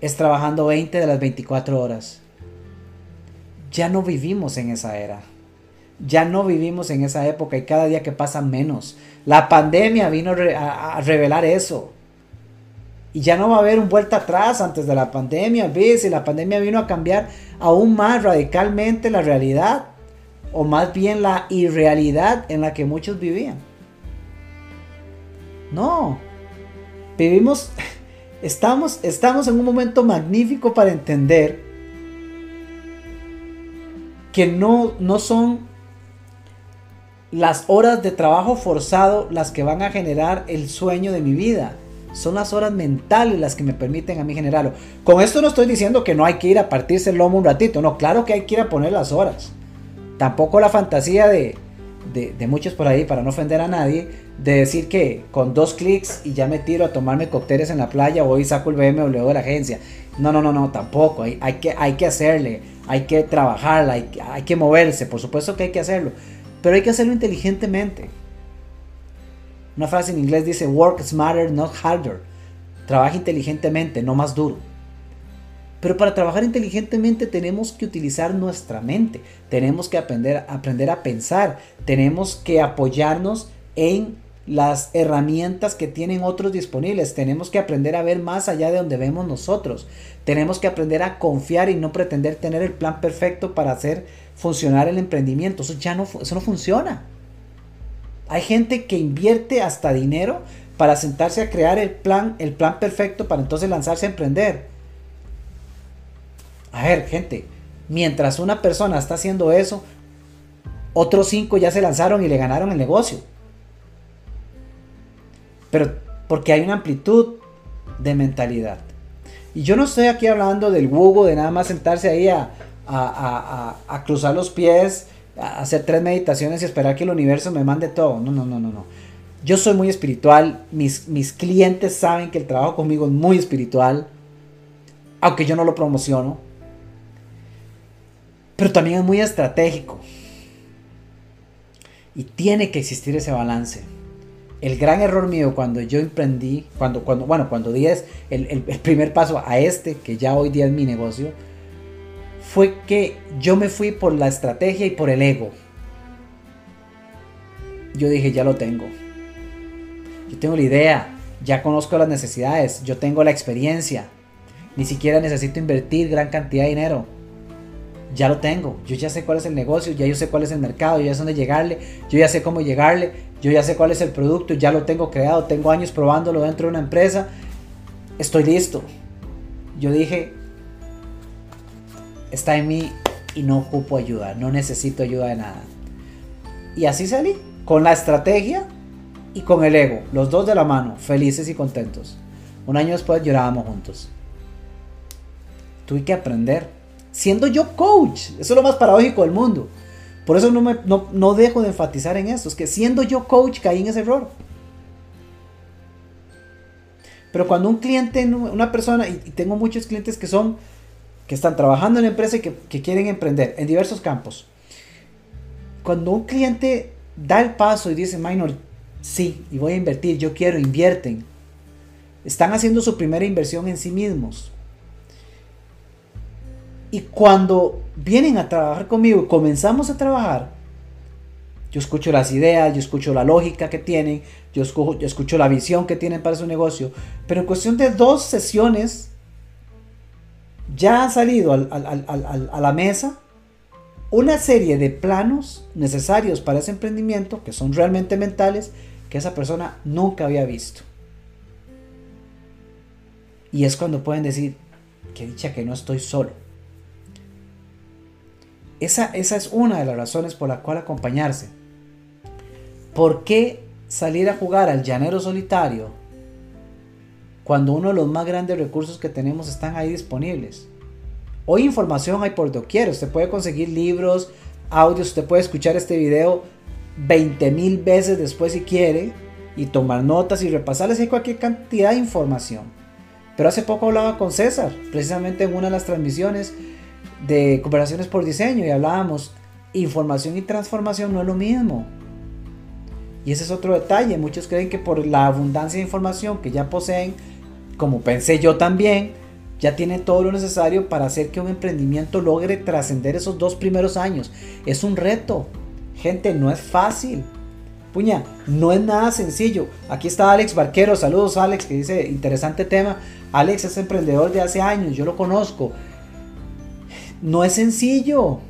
es trabajando 20 de las 24 horas. Ya no vivimos en esa era. Ya no vivimos en esa época y cada día que pasa menos. La pandemia vino a, revelar eso. Y ya no va a haber un vuelta atrás antes de la pandemia. ¿Ves? Y la pandemia vino a cambiar aún más radicalmente la realidad o más bien la irrealidad en la que muchos vivían. No, vivimos, estamos, estamos en un momento magnífico para entender que no, no son las horas de trabajo forzado las que van a generar el sueño de mi vida. Son las horas mentales las que me permiten a mí generarlo. Con esto no estoy diciendo que no hay que ir a partirse el lomo un ratito. No, claro que hay que ir a poner las horas. Tampoco la fantasía de, muchos por ahí, para no ofender a nadie, de decir que con dos clics y ya me tiro a tomarme cócteles en la playa, voy y saco el BMW de la agencia. No, no, no, no, tampoco. Hay, hay, que, hay que hacerle, hay que trabajarla, hay, hay que moverse. Por supuesto que hay que hacerlo, pero hay que hacerlo inteligentemente. Una frase en inglés dice, work smarter, not harder. Trabaja inteligentemente, no más duro. Pero para trabajar inteligentemente tenemos que utilizar nuestra mente, tenemos que aprender, aprender a pensar, tenemos que apoyarnos en las herramientas que tienen otros disponibles. Tenemos que aprender a ver más allá de donde vemos nosotros. Tenemos que aprender a confiar y no pretender tener el plan perfecto para hacer funcionar el emprendimiento. Eso ya no, eso no funciona. Hay gente que invierte hasta dinero para sentarse a crear el plan, el plan perfecto para entonces lanzarse a emprender. A ver, gente, mientras una persona está haciendo eso, otros cinco ya se lanzaron y le ganaron el negocio. Pero porque hay una amplitud de mentalidad. Y yo no estoy aquí hablando del Google, de nada más sentarse ahí a, a, cruzar los pies, a hacer tres meditaciones y esperar que el universo me mande todo. No, no, no, no, no. Yo soy muy espiritual. Mis, mis clientes saben que el trabajo conmigo es muy espiritual. Aunque yo no lo promociono pero también es muy estratégico. Y tiene que existir ese balance. El gran error mío cuando yo emprendí, cuando, cuando, bueno, cuando di el, el, primer paso a este, que ya hoy día es mi negocio, fue que yo me fui por la estrategia y por el ego. Yo dije, ya lo tengo. Yo tengo la idea, ya conozco las necesidades, yo tengo la experiencia, ni siquiera necesito invertir gran cantidad de dinero. Ya lo tengo, yo ya sé cuál es el negocio, ya yo sé cuál es el mercado, yo ya sé dónde llegarle, yo ya sé cómo llegarle, yo ya sé cuál es el producto, ya lo tengo creado, tengo años probándolo dentro de una empresa, estoy listo. Yo dije, está en mí y no ocupo ayuda, no necesito ayuda de nada. Y así salí, con la estrategia y con el ego, los dos de la mano, felices y contentos. Un año después llorábamos juntos. Tuve que aprender, siendo yo coach, eso es lo más paradójico del mundo. Por eso no, me, no, dejo de enfatizar en esto, es que siendo yo coach caí en ese error. Pero cuando un cliente, una persona, y tengo muchos clientes que son, que están trabajando en la empresa y que, quieren emprender en diversos campos. Cuando un cliente da el paso y dice, minor, Sí, y voy a invertir, yo quiero, invierten. Están haciendo su primera inversión en sí mismos. Y cuando vienen a trabajar conmigo comenzamos a trabajar, yo escucho las ideas, yo escucho la lógica que tienen, yo escucho, yo escucho la visión que tienen para su negocio, pero en cuestión de dos sesiones, ya ha salido a la mesa una serie de planos necesarios para ese emprendimiento, que son realmente mentales, que esa persona nunca había visto. Y es cuando pueden decir, que dicha que no estoy solo. Esa, esa es una de las razones por la cual acompañarse. ¿Por qué salir a jugar al llanero solitario cuando uno de los más grandes recursos que tenemos están ahí disponibles? Hoy información hay por doquier. Usted puede conseguir libros, audios, usted puede escuchar este video 20 mil veces después si quiere y tomar notas y repasarles hay cualquier cantidad de información. Pero hace poco hablaba con César, precisamente en una de las transmisiones de conversaciones por diseño y hablábamos, información y transformación no es lo mismo. Y ese es otro detalle, muchos creen que por la abundancia de información que ya poseen, como pensé yo también, ya tienen todo lo necesario para hacer que un emprendimiento logre trascender esos dos primeros años. Es un reto, Gente, no es fácil. Puña, no es nada sencillo. Aquí está Alex Barquero. Saludos, Alex, que dice interesante tema. Alex es emprendedor de hace años, yo lo conozco. No es sencillo.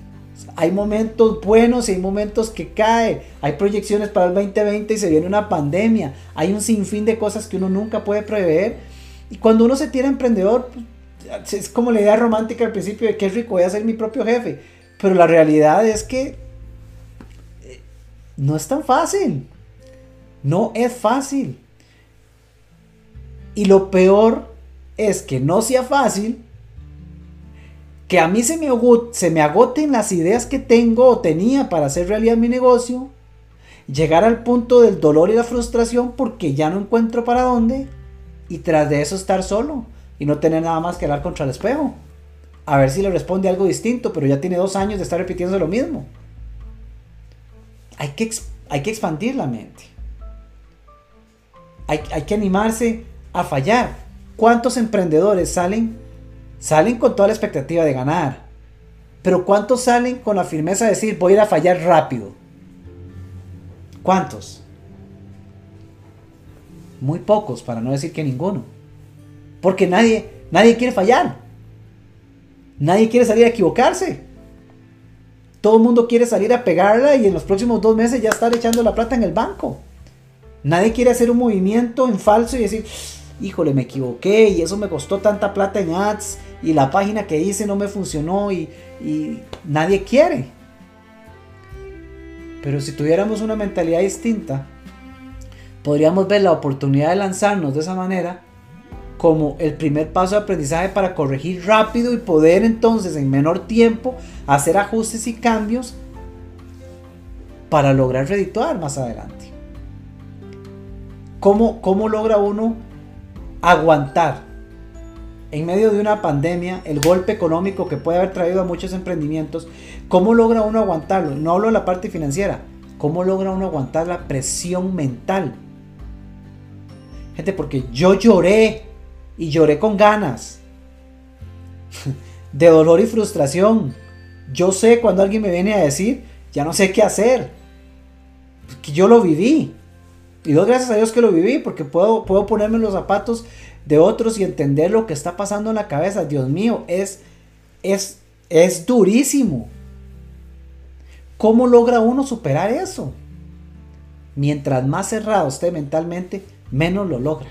Hay momentos buenos y hay momentos que cae. Hay proyecciones para el 2020 y se viene una pandemia. Hay un sinfín de cosas que uno nunca puede prever. Y cuando uno se tira emprendedor, pues, es como la idea romántica al principio de que es rico, voy a ser mi propio jefe. Pero la realidad es que no es tan fácil. No es fácil. Y lo peor es que no sea fácil, que a mí se me agoten las ideas que tengo o tenía para hacer realidad mi negocio, llegar al punto del dolor y la frustración porque ya no encuentro para dónde, y tras de eso estar solo y no tener nada más que hablar contra el espejo. A ver si le responde algo distinto, pero ya tiene dos años de estar repitiendo lo mismo hay que, hay que expandir la mente. Hay, que animarse a fallar. ¿Cuántos emprendedores salen, salen con toda la expectativa de ganar? Pero ¿cuántos salen con la firmeza de decir voy a ir a fallar rápido? ¿Cuántos? Muy pocos, para no decir que ninguno. Porque nadie, nadie quiere fallar. Nadie quiere salir a equivocarse. Todo el mundo quiere salir a pegarla y en los próximos dos meses ya estar echando la plata en el banco. Nadie quiere hacer un movimiento en falso y decir, híjole, me equivoqué y eso me costó tanta plata en ads y la página que hice no me funcionó y, y nadie quiere. Pero si tuviéramos una mentalidad distinta, podríamos ver la oportunidad de lanzarnos de esa manera como el primer paso de aprendizaje para corregir rápido y poder entonces en menor tiempo hacer ajustes y cambios para lograr redituar más adelante. ¿Cómo, ¿Cómo logra uno aguantar en medio de una pandemia el golpe económico que puede haber traído a muchos emprendimientos? ¿Cómo logra uno aguantarlo? No hablo de la parte financiera. ¿Cómo logra uno aguantar la presión mental? Gente, porque yo lloré y lloré con ganas de dolor y frustración. Yo sé cuando alguien me viene a decir, ya no sé qué hacer, que yo lo viví. Y doy gracias a Dios que lo viví porque puedo, puedo ponerme en los zapatos de otros y entender lo que está pasando en la cabeza. Dios mío, es, es, es durísimo. ¿Cómo logra uno superar eso? Mientras más cerrado esté mentalmente, menos lo logra.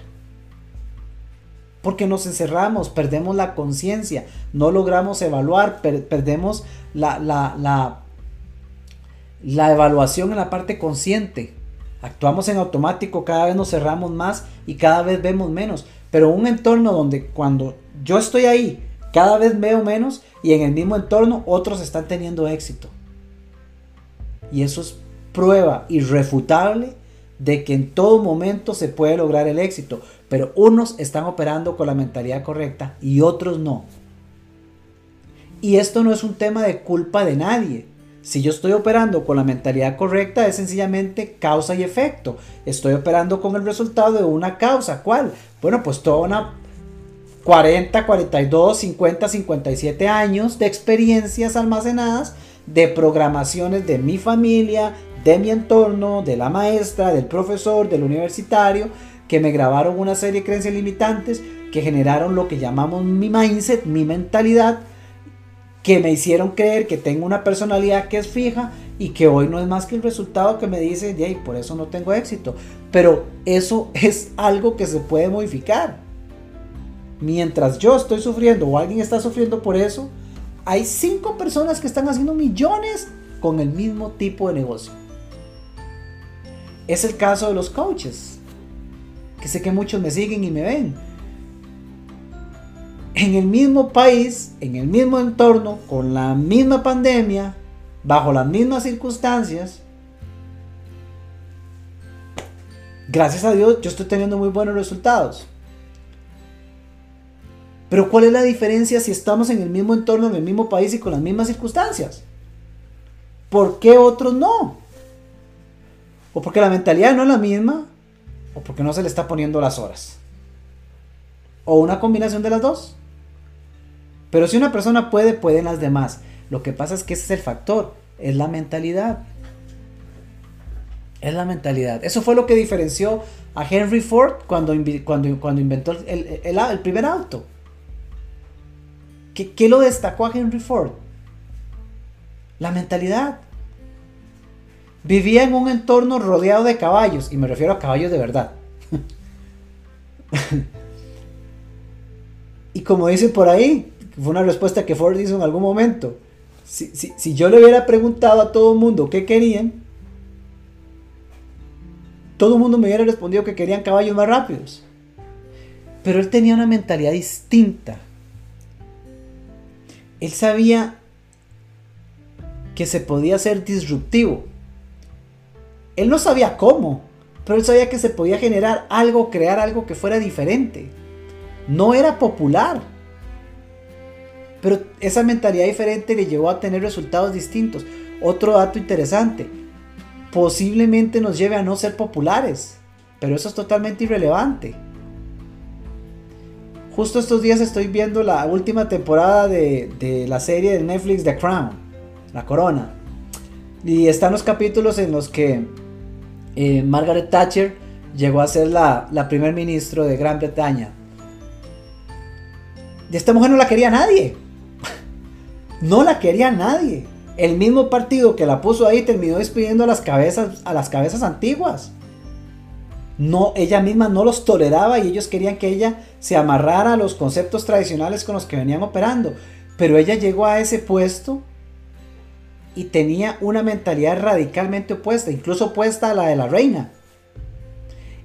Porque nos encerramos, perdemos la conciencia, no logramos evaluar, perdemos la, la, la, la evaluación en la parte consciente. Actuamos en automático, cada vez nos cerramos más y cada vez vemos menos. Pero un entorno donde cuando yo estoy ahí, cada vez veo menos y en el mismo entorno otros están teniendo éxito. Y eso es prueba irrefutable de que en todo momento se puede lograr el éxito, pero unos están operando con la mentalidad correcta y otros no. Y esto no es un tema de culpa de nadie. Si yo estoy operando con la mentalidad correcta es sencillamente causa y efecto. Estoy operando con el resultado de una causa. ¿Cuál? Bueno, pues toda una 40, 42, 50, 57 años de experiencias almacenadas de programaciones de mi familia, de mi entorno, de la maestra, del profesor, del universitario, que me grabaron una serie de creencias limitantes que generaron lo que llamamos mi mindset, mi mentalidad, que me hicieron creer que tengo una personalidad que es fija y que hoy no es más que el resultado que me dice, y por eso no tengo éxito. Pero eso es algo que se puede modificar. Mientras yo estoy sufriendo o alguien está sufriendo por eso, hay cinco personas que están haciendo millones con el mismo tipo de negocio. Es el caso de los coaches, que sé que muchos me siguen y me ven. En el mismo país, en el mismo entorno, con la misma pandemia, bajo las mismas circunstancias, gracias a Dios yo estoy teniendo muy buenos resultados. Pero ¿cuál es la diferencia si estamos en el mismo entorno, en el mismo país y con las mismas circunstancias? ¿Por qué otros no? O porque la mentalidad no es la misma, o porque no se le está poniendo las horas. O una combinación de las dos. Pero si una persona puede, pueden las demás. Lo que pasa es que ese es el factor, es la mentalidad. Es la mentalidad. Eso fue lo que diferenció a Henry Ford cuando, cuando, cuando inventó el, el primer auto. ¿Qué, lo destacó a Henry Ford? La mentalidad. Vivía en un entorno rodeado de caballos, y me refiero a caballos de verdad. y como dice por ahí, fue una respuesta que Ford hizo en algún momento. Si, si yo le hubiera preguntado a todo el mundo qué querían, todo el mundo me hubiera respondido que querían caballos más rápidos. Pero él tenía una mentalidad distinta. Él sabía que se podía ser disruptivo. Él no sabía cómo, pero él sabía que se podía generar algo, crear algo que fuera diferente. No era popular. Pero esa mentalidad diferente le llevó a tener resultados distintos. Otro dato interesante, posiblemente nos lleve a no ser populares, pero eso es totalmente irrelevante. Justo estos días estoy viendo la última temporada de, la serie de Netflix The Crown, La Corona. Y están los capítulos en los que eh, Margaret Thatcher llegó a ser la, la primer ministro de Gran Bretaña. Y esta mujer no la quería nadie. no la quería nadie. El mismo partido que la puso ahí terminó despidiendo a las cabezas, a las cabezas antiguas no, ella misma no los toleraba y ellos querían que ella se amarrara a los conceptos tradicionales con los que venían operando. Pero ella llegó a ese puesto y tenía una mentalidad radicalmente opuesta, incluso opuesta a la de la reina.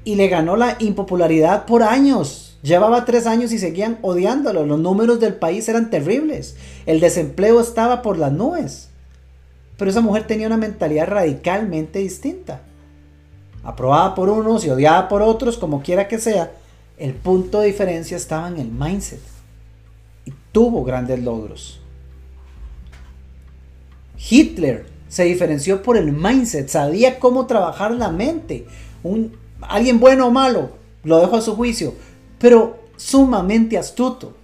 Y le ganó la impopularidad por años. Llevaba tres años y seguían odiándolo. Los números del país eran terribles. El desempleo estaba por las nubes. Pero esa mujer tenía una mentalidad radicalmente distinta aprobada por unos y odiada por otros, como quiera que sea, el punto de diferencia estaba en el mindset. Y tuvo grandes logros. Hitler se diferenció por el mindset, sabía cómo trabajar la mente. Un, alguien bueno o malo, lo dejo a su juicio, pero sumamente astuto.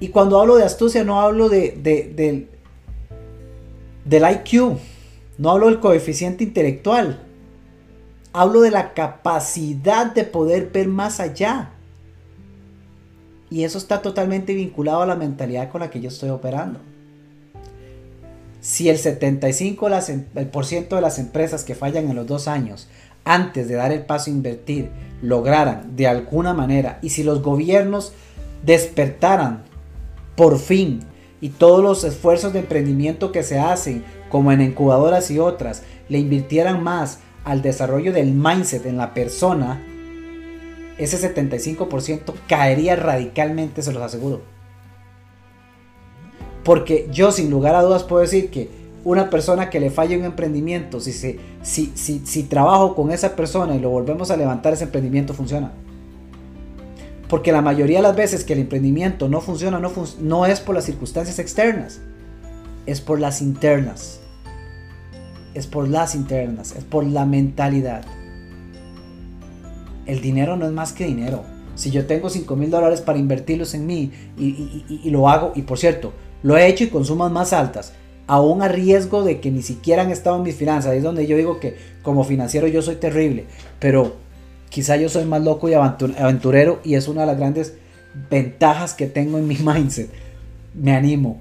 Y cuando hablo de astucia no hablo de, del, del IQ, no hablo del coeficiente intelectual, Hablo de la capacidad de poder ver más allá. Y eso está totalmente vinculado a la mentalidad con la que yo estoy operando. Si el 75% de las empresas que fallan en los dos años antes de dar el paso a invertir lograran de alguna manera y si los gobiernos despertaran por fin y todos los esfuerzos de emprendimiento que se hacen como en incubadoras y otras le invirtieran más al desarrollo del mindset en la persona, ese 75% caería radicalmente, se los aseguro. Porque yo sin lugar a dudas puedo decir que una persona que le falle un emprendimiento, si, si, si, si trabajo con esa persona y lo volvemos a levantar, ese emprendimiento funciona. Porque la mayoría de las veces que el emprendimiento no funciona, no, es por las circunstancias externas, es por las internas. Es por las internas, es por la mentalidad. El dinero no es más que dinero. Si yo tengo 5 mil dólares para invertirlos en mí y, lo hago, y por cierto, lo he hecho y con sumas más altas, aún a riesgo de que ni siquiera han estado en mis finanzas. Es donde yo digo que como financiero yo soy terrible, pero quizá yo soy más loco y aventurero y es una de las grandes ventajas que tengo en mi mindset. Me animo.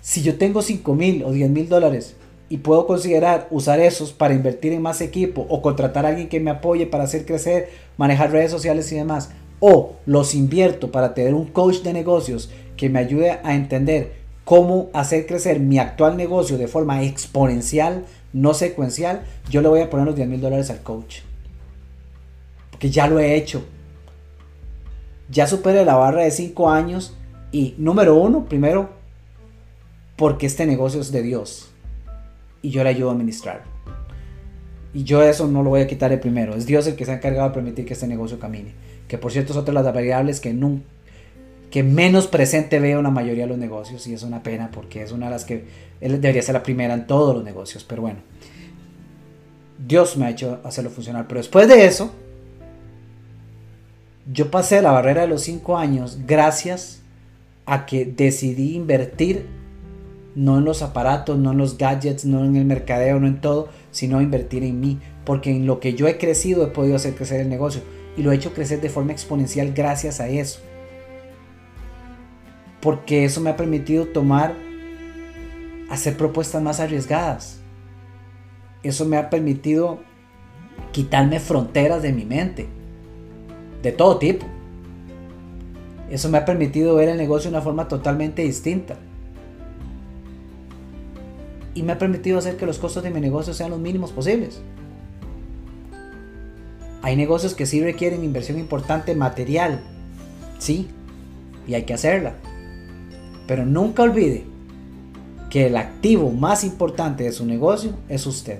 Si yo tengo 5 mil o 10 mil dólares y puedo considerar usar esos para invertir en más equipo o contratar a alguien que me apoye para hacer crecer, manejar redes sociales y demás, o los invierto para tener un coach de negocios que me ayude a entender cómo hacer crecer mi actual negocio de forma exponencial, no secuencial, yo le voy a poner los 10 mil dólares al coach. Porque ya lo he hecho. Ya superé la barra de 5 años y número uno, primero, porque este negocio es de Dios y yo le ayudo a administrar. Y yo eso no lo voy a quitar de primero. Es Dios el que se ha encargado de permitir que este negocio camine. Que por cierto es otra de las variables que nunca que menos presente veo la mayoría de los negocios y es una pena porque es una de las que debería ser la primera en todos los negocios, pero bueno. Dios me ha hecho hacerlo funcionar, pero después de eso, yo pasé la barrera de los cinco años gracias a que decidí invertir no en los aparatos, no en los gadgets, no en el mercadeo, no en todo, sino invertir en mí, porque en lo que yo he crecido he podido hacer crecer el negocio y lo he hecho crecer de forma exponencial gracias a eso porque eso me ha permitido tomar, hacer propuestas más arriesgadas. Eso me ha permitido quitarme fronteras de mi mente, de todo tipo. Eso me ha permitido ver el negocio de una forma totalmente distinta. Y me ha permitido hacer que los costos de mi negocio sean los mínimos posibles. Hay negocios que sí requieren inversión importante material, sí, y hay que hacerla. Pero nunca olvide que el activo más importante de su negocio es usted.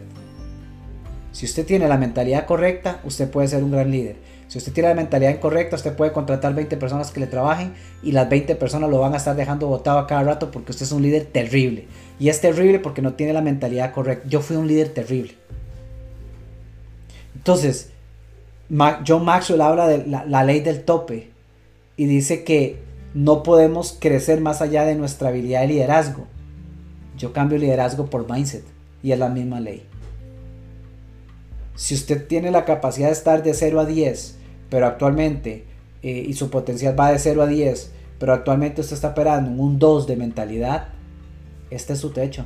Si usted tiene la mentalidad correcta, usted puede ser un gran líder. Si usted tiene la mentalidad incorrecta, usted puede contratar 20 personas que le trabajen y las 20 personas lo van a estar dejando botado a cada rato porque usted es un líder terrible. Y es terrible porque no tiene la mentalidad correcta. Yo fui un líder terrible. Entonces, John Maxwell habla de la ley del tope y dice que no podemos crecer más allá de nuestra habilidad de liderazgo. Yo cambio liderazgo por mindset y es la misma ley. Si usted tiene la capacidad de estar de 0 a 10, pero actualmente, eh, y su potencial va de 0 a 10, pero actualmente usted está operando en un 2 de mentalidad, este es su techo.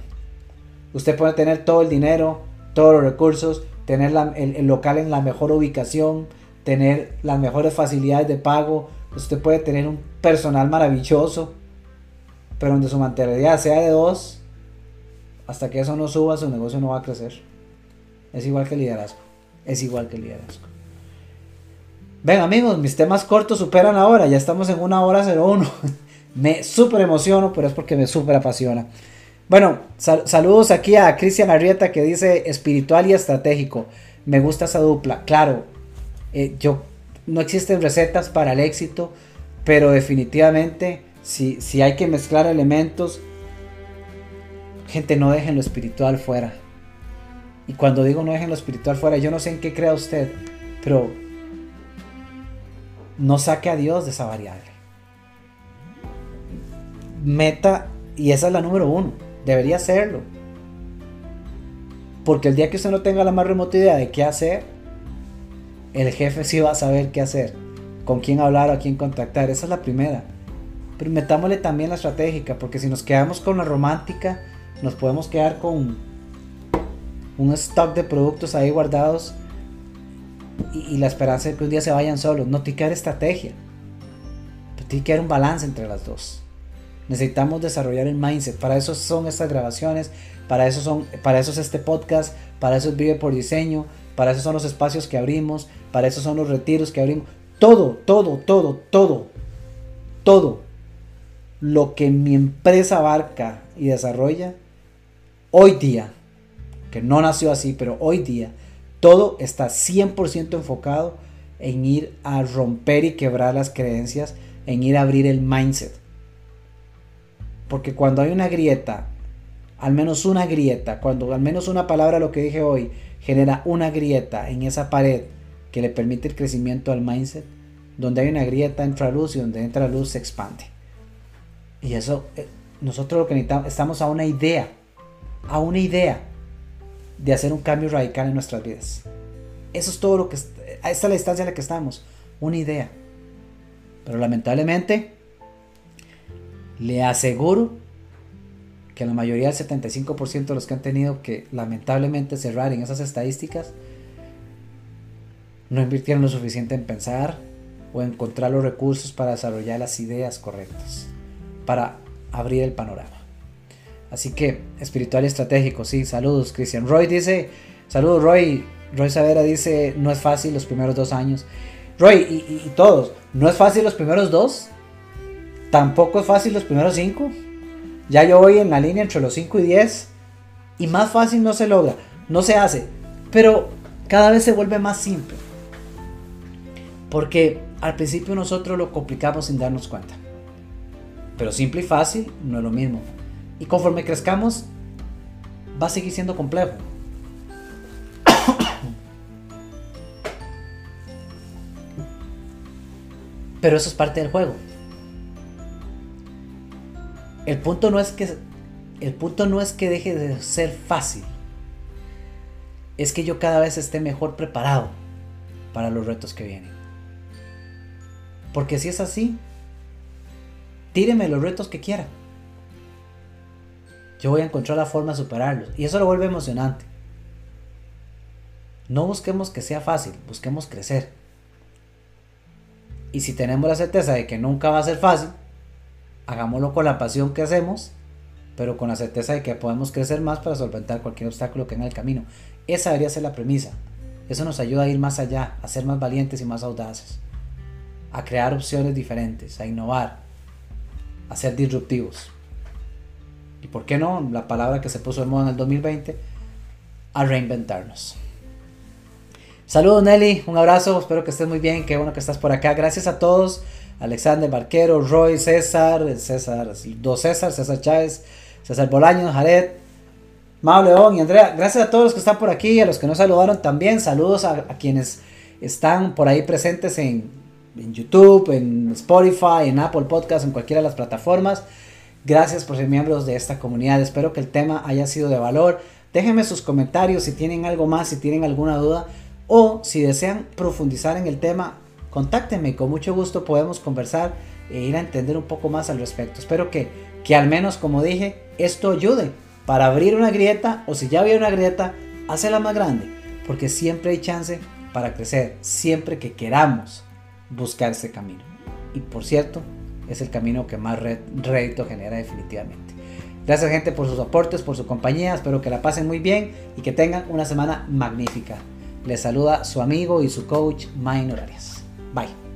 Usted puede tener todo el dinero, todos los recursos, tener el local en la mejor ubicación, tener las mejores facilidades de pago, Usted puede tener un personal maravilloso, pero donde su mentalidad sea de dos, hasta que eso no suba, su negocio no va a crecer. Es igual que el liderazgo. Es igual que el liderazgo. Ven amigos, mis temas cortos superan ahora. Ya estamos en una hora 01. me súper emociono, pero es porque me súper apasiona. Bueno, saludos aquí a Cristian Arrieta que dice espiritual y estratégico. Me gusta esa dupla. Claro, eh, yo no existen recetas para el éxito, pero definitivamente si, si hay que mezclar elementos, gente, no dejen lo espiritual fuera. Y cuando digo no dejen lo espiritual fuera, yo no sé en qué crea usted, pero no saque a Dios de esa variable. Meta, y esa es la número uno, debería serlo. Porque el día que usted no tenga la más remota idea de qué hacer, el jefe sí va a saber qué hacer, con quién hablar o a quién contactar. Esa es la primera. Pero metámosle también la estratégica, porque si nos quedamos con la romántica, nos podemos quedar con un stock de productos ahí guardados y, la esperanza de que un día se vayan solos. No tiene que estrategia, pero tiene que un balance entre las dos. Necesitamos desarrollar el mindset. Para eso son estas grabaciones, para eso, son, para eso es este podcast, para eso es Vive por Diseño, para eso son los espacios que abrimos, para eso son los retiros que abrimos. Todo, todo, todo, todo, todo lo que mi empresa abarca y desarrolla, hoy día, que no nació así, pero hoy día, todo está 100% enfocado en ir a romper y quebrar las creencias, en ir a abrir el mindset. Porque cuando hay una grieta, al menos una grieta, cuando al menos una palabra, lo que dije hoy, genera una grieta en esa pared que le permite el crecimiento al mindset, donde hay una grieta entra luz y donde entra luz se expande. Y eso, eh, nosotros lo que necesitamos, estamos a una idea, a una idea de hacer un cambio radical en nuestras vidas. Eso es todo lo que... Esta es la distancia en la que estamos. Una idea. Pero lamentablemente, le aseguro que la mayoría del 75% de los que han tenido que lamentablemente cerrar en esas estadísticas, no invirtieron lo suficiente en pensar o encontrar los recursos para desarrollar las ideas correctas, para abrir el panorama. Así que, espiritual y estratégico, sí, saludos, Cristian. Roy dice, saludos, Roy. Roy Savera dice, no es fácil los primeros dos años. Roy, y, todos, no es fácil los primeros dos. Tampoco es fácil los primeros cinco. Ya yo voy en la línea entre los 5 y 10. Y más fácil no se logra, no se hace. Pero cada vez se vuelve más simple. Porque al principio nosotros lo complicamos sin darnos cuenta. Pero simple y fácil no es lo mismo. Y conforme crezcamos, va a seguir siendo complejo. Pero eso es parte del juego. El punto no es que el punto no es que deje de ser fácil. Es que yo cada vez esté mejor preparado para los retos que vienen. Porque si es así, tíreme los retos que quiera yo voy a encontrar la forma de superarlos. Y eso lo vuelve emocionante. No busquemos que sea fácil, busquemos crecer. Y si tenemos la certeza de que nunca va a ser fácil, hagámoslo con la pasión que hacemos, pero con la certeza de que podemos crecer más para solventar cualquier obstáculo que en el camino. Esa debería ser la premisa. Eso nos ayuda a ir más allá, a ser más valientes y más audaces, a crear opciones diferentes, a innovar, a ser disruptivos y por qué no, la palabra que se puso de moda en el 2020, a reinventarnos. Saludos Nelly, un abrazo, espero que estés muy bien, qué bueno que estás por acá. Gracias a todos, Alexander Barquero, Roy, César, César, dos César, César Chávez, César Bolaños, Jared, Mau León y Andrea. Gracias a todos los que están por aquí, a los que nos saludaron también. Saludos a, quienes están por ahí presentes en, en YouTube, en Spotify, en Apple Podcast, en cualquiera de las plataformas. Gracias por ser miembros de esta comunidad. Espero que el tema haya sido de valor. Déjenme sus comentarios si tienen algo más, si tienen alguna duda o si desean profundizar en el tema, contáctenme. Con mucho gusto podemos conversar e ir a entender un poco más al respecto. Espero que, que al menos, como dije, esto ayude para abrir una grieta o si ya había una grieta, hacerla más grande. Porque siempre hay chance para crecer, siempre que queramos buscar ese camino. Y por cierto, es el camino que más rédito genera definitivamente. Gracias gente por sus aportes, por su compañía, espero que la pasen muy bien y que tengan una semana magnífica. Les saluda su amigo y su coach Main Horarias. Bye.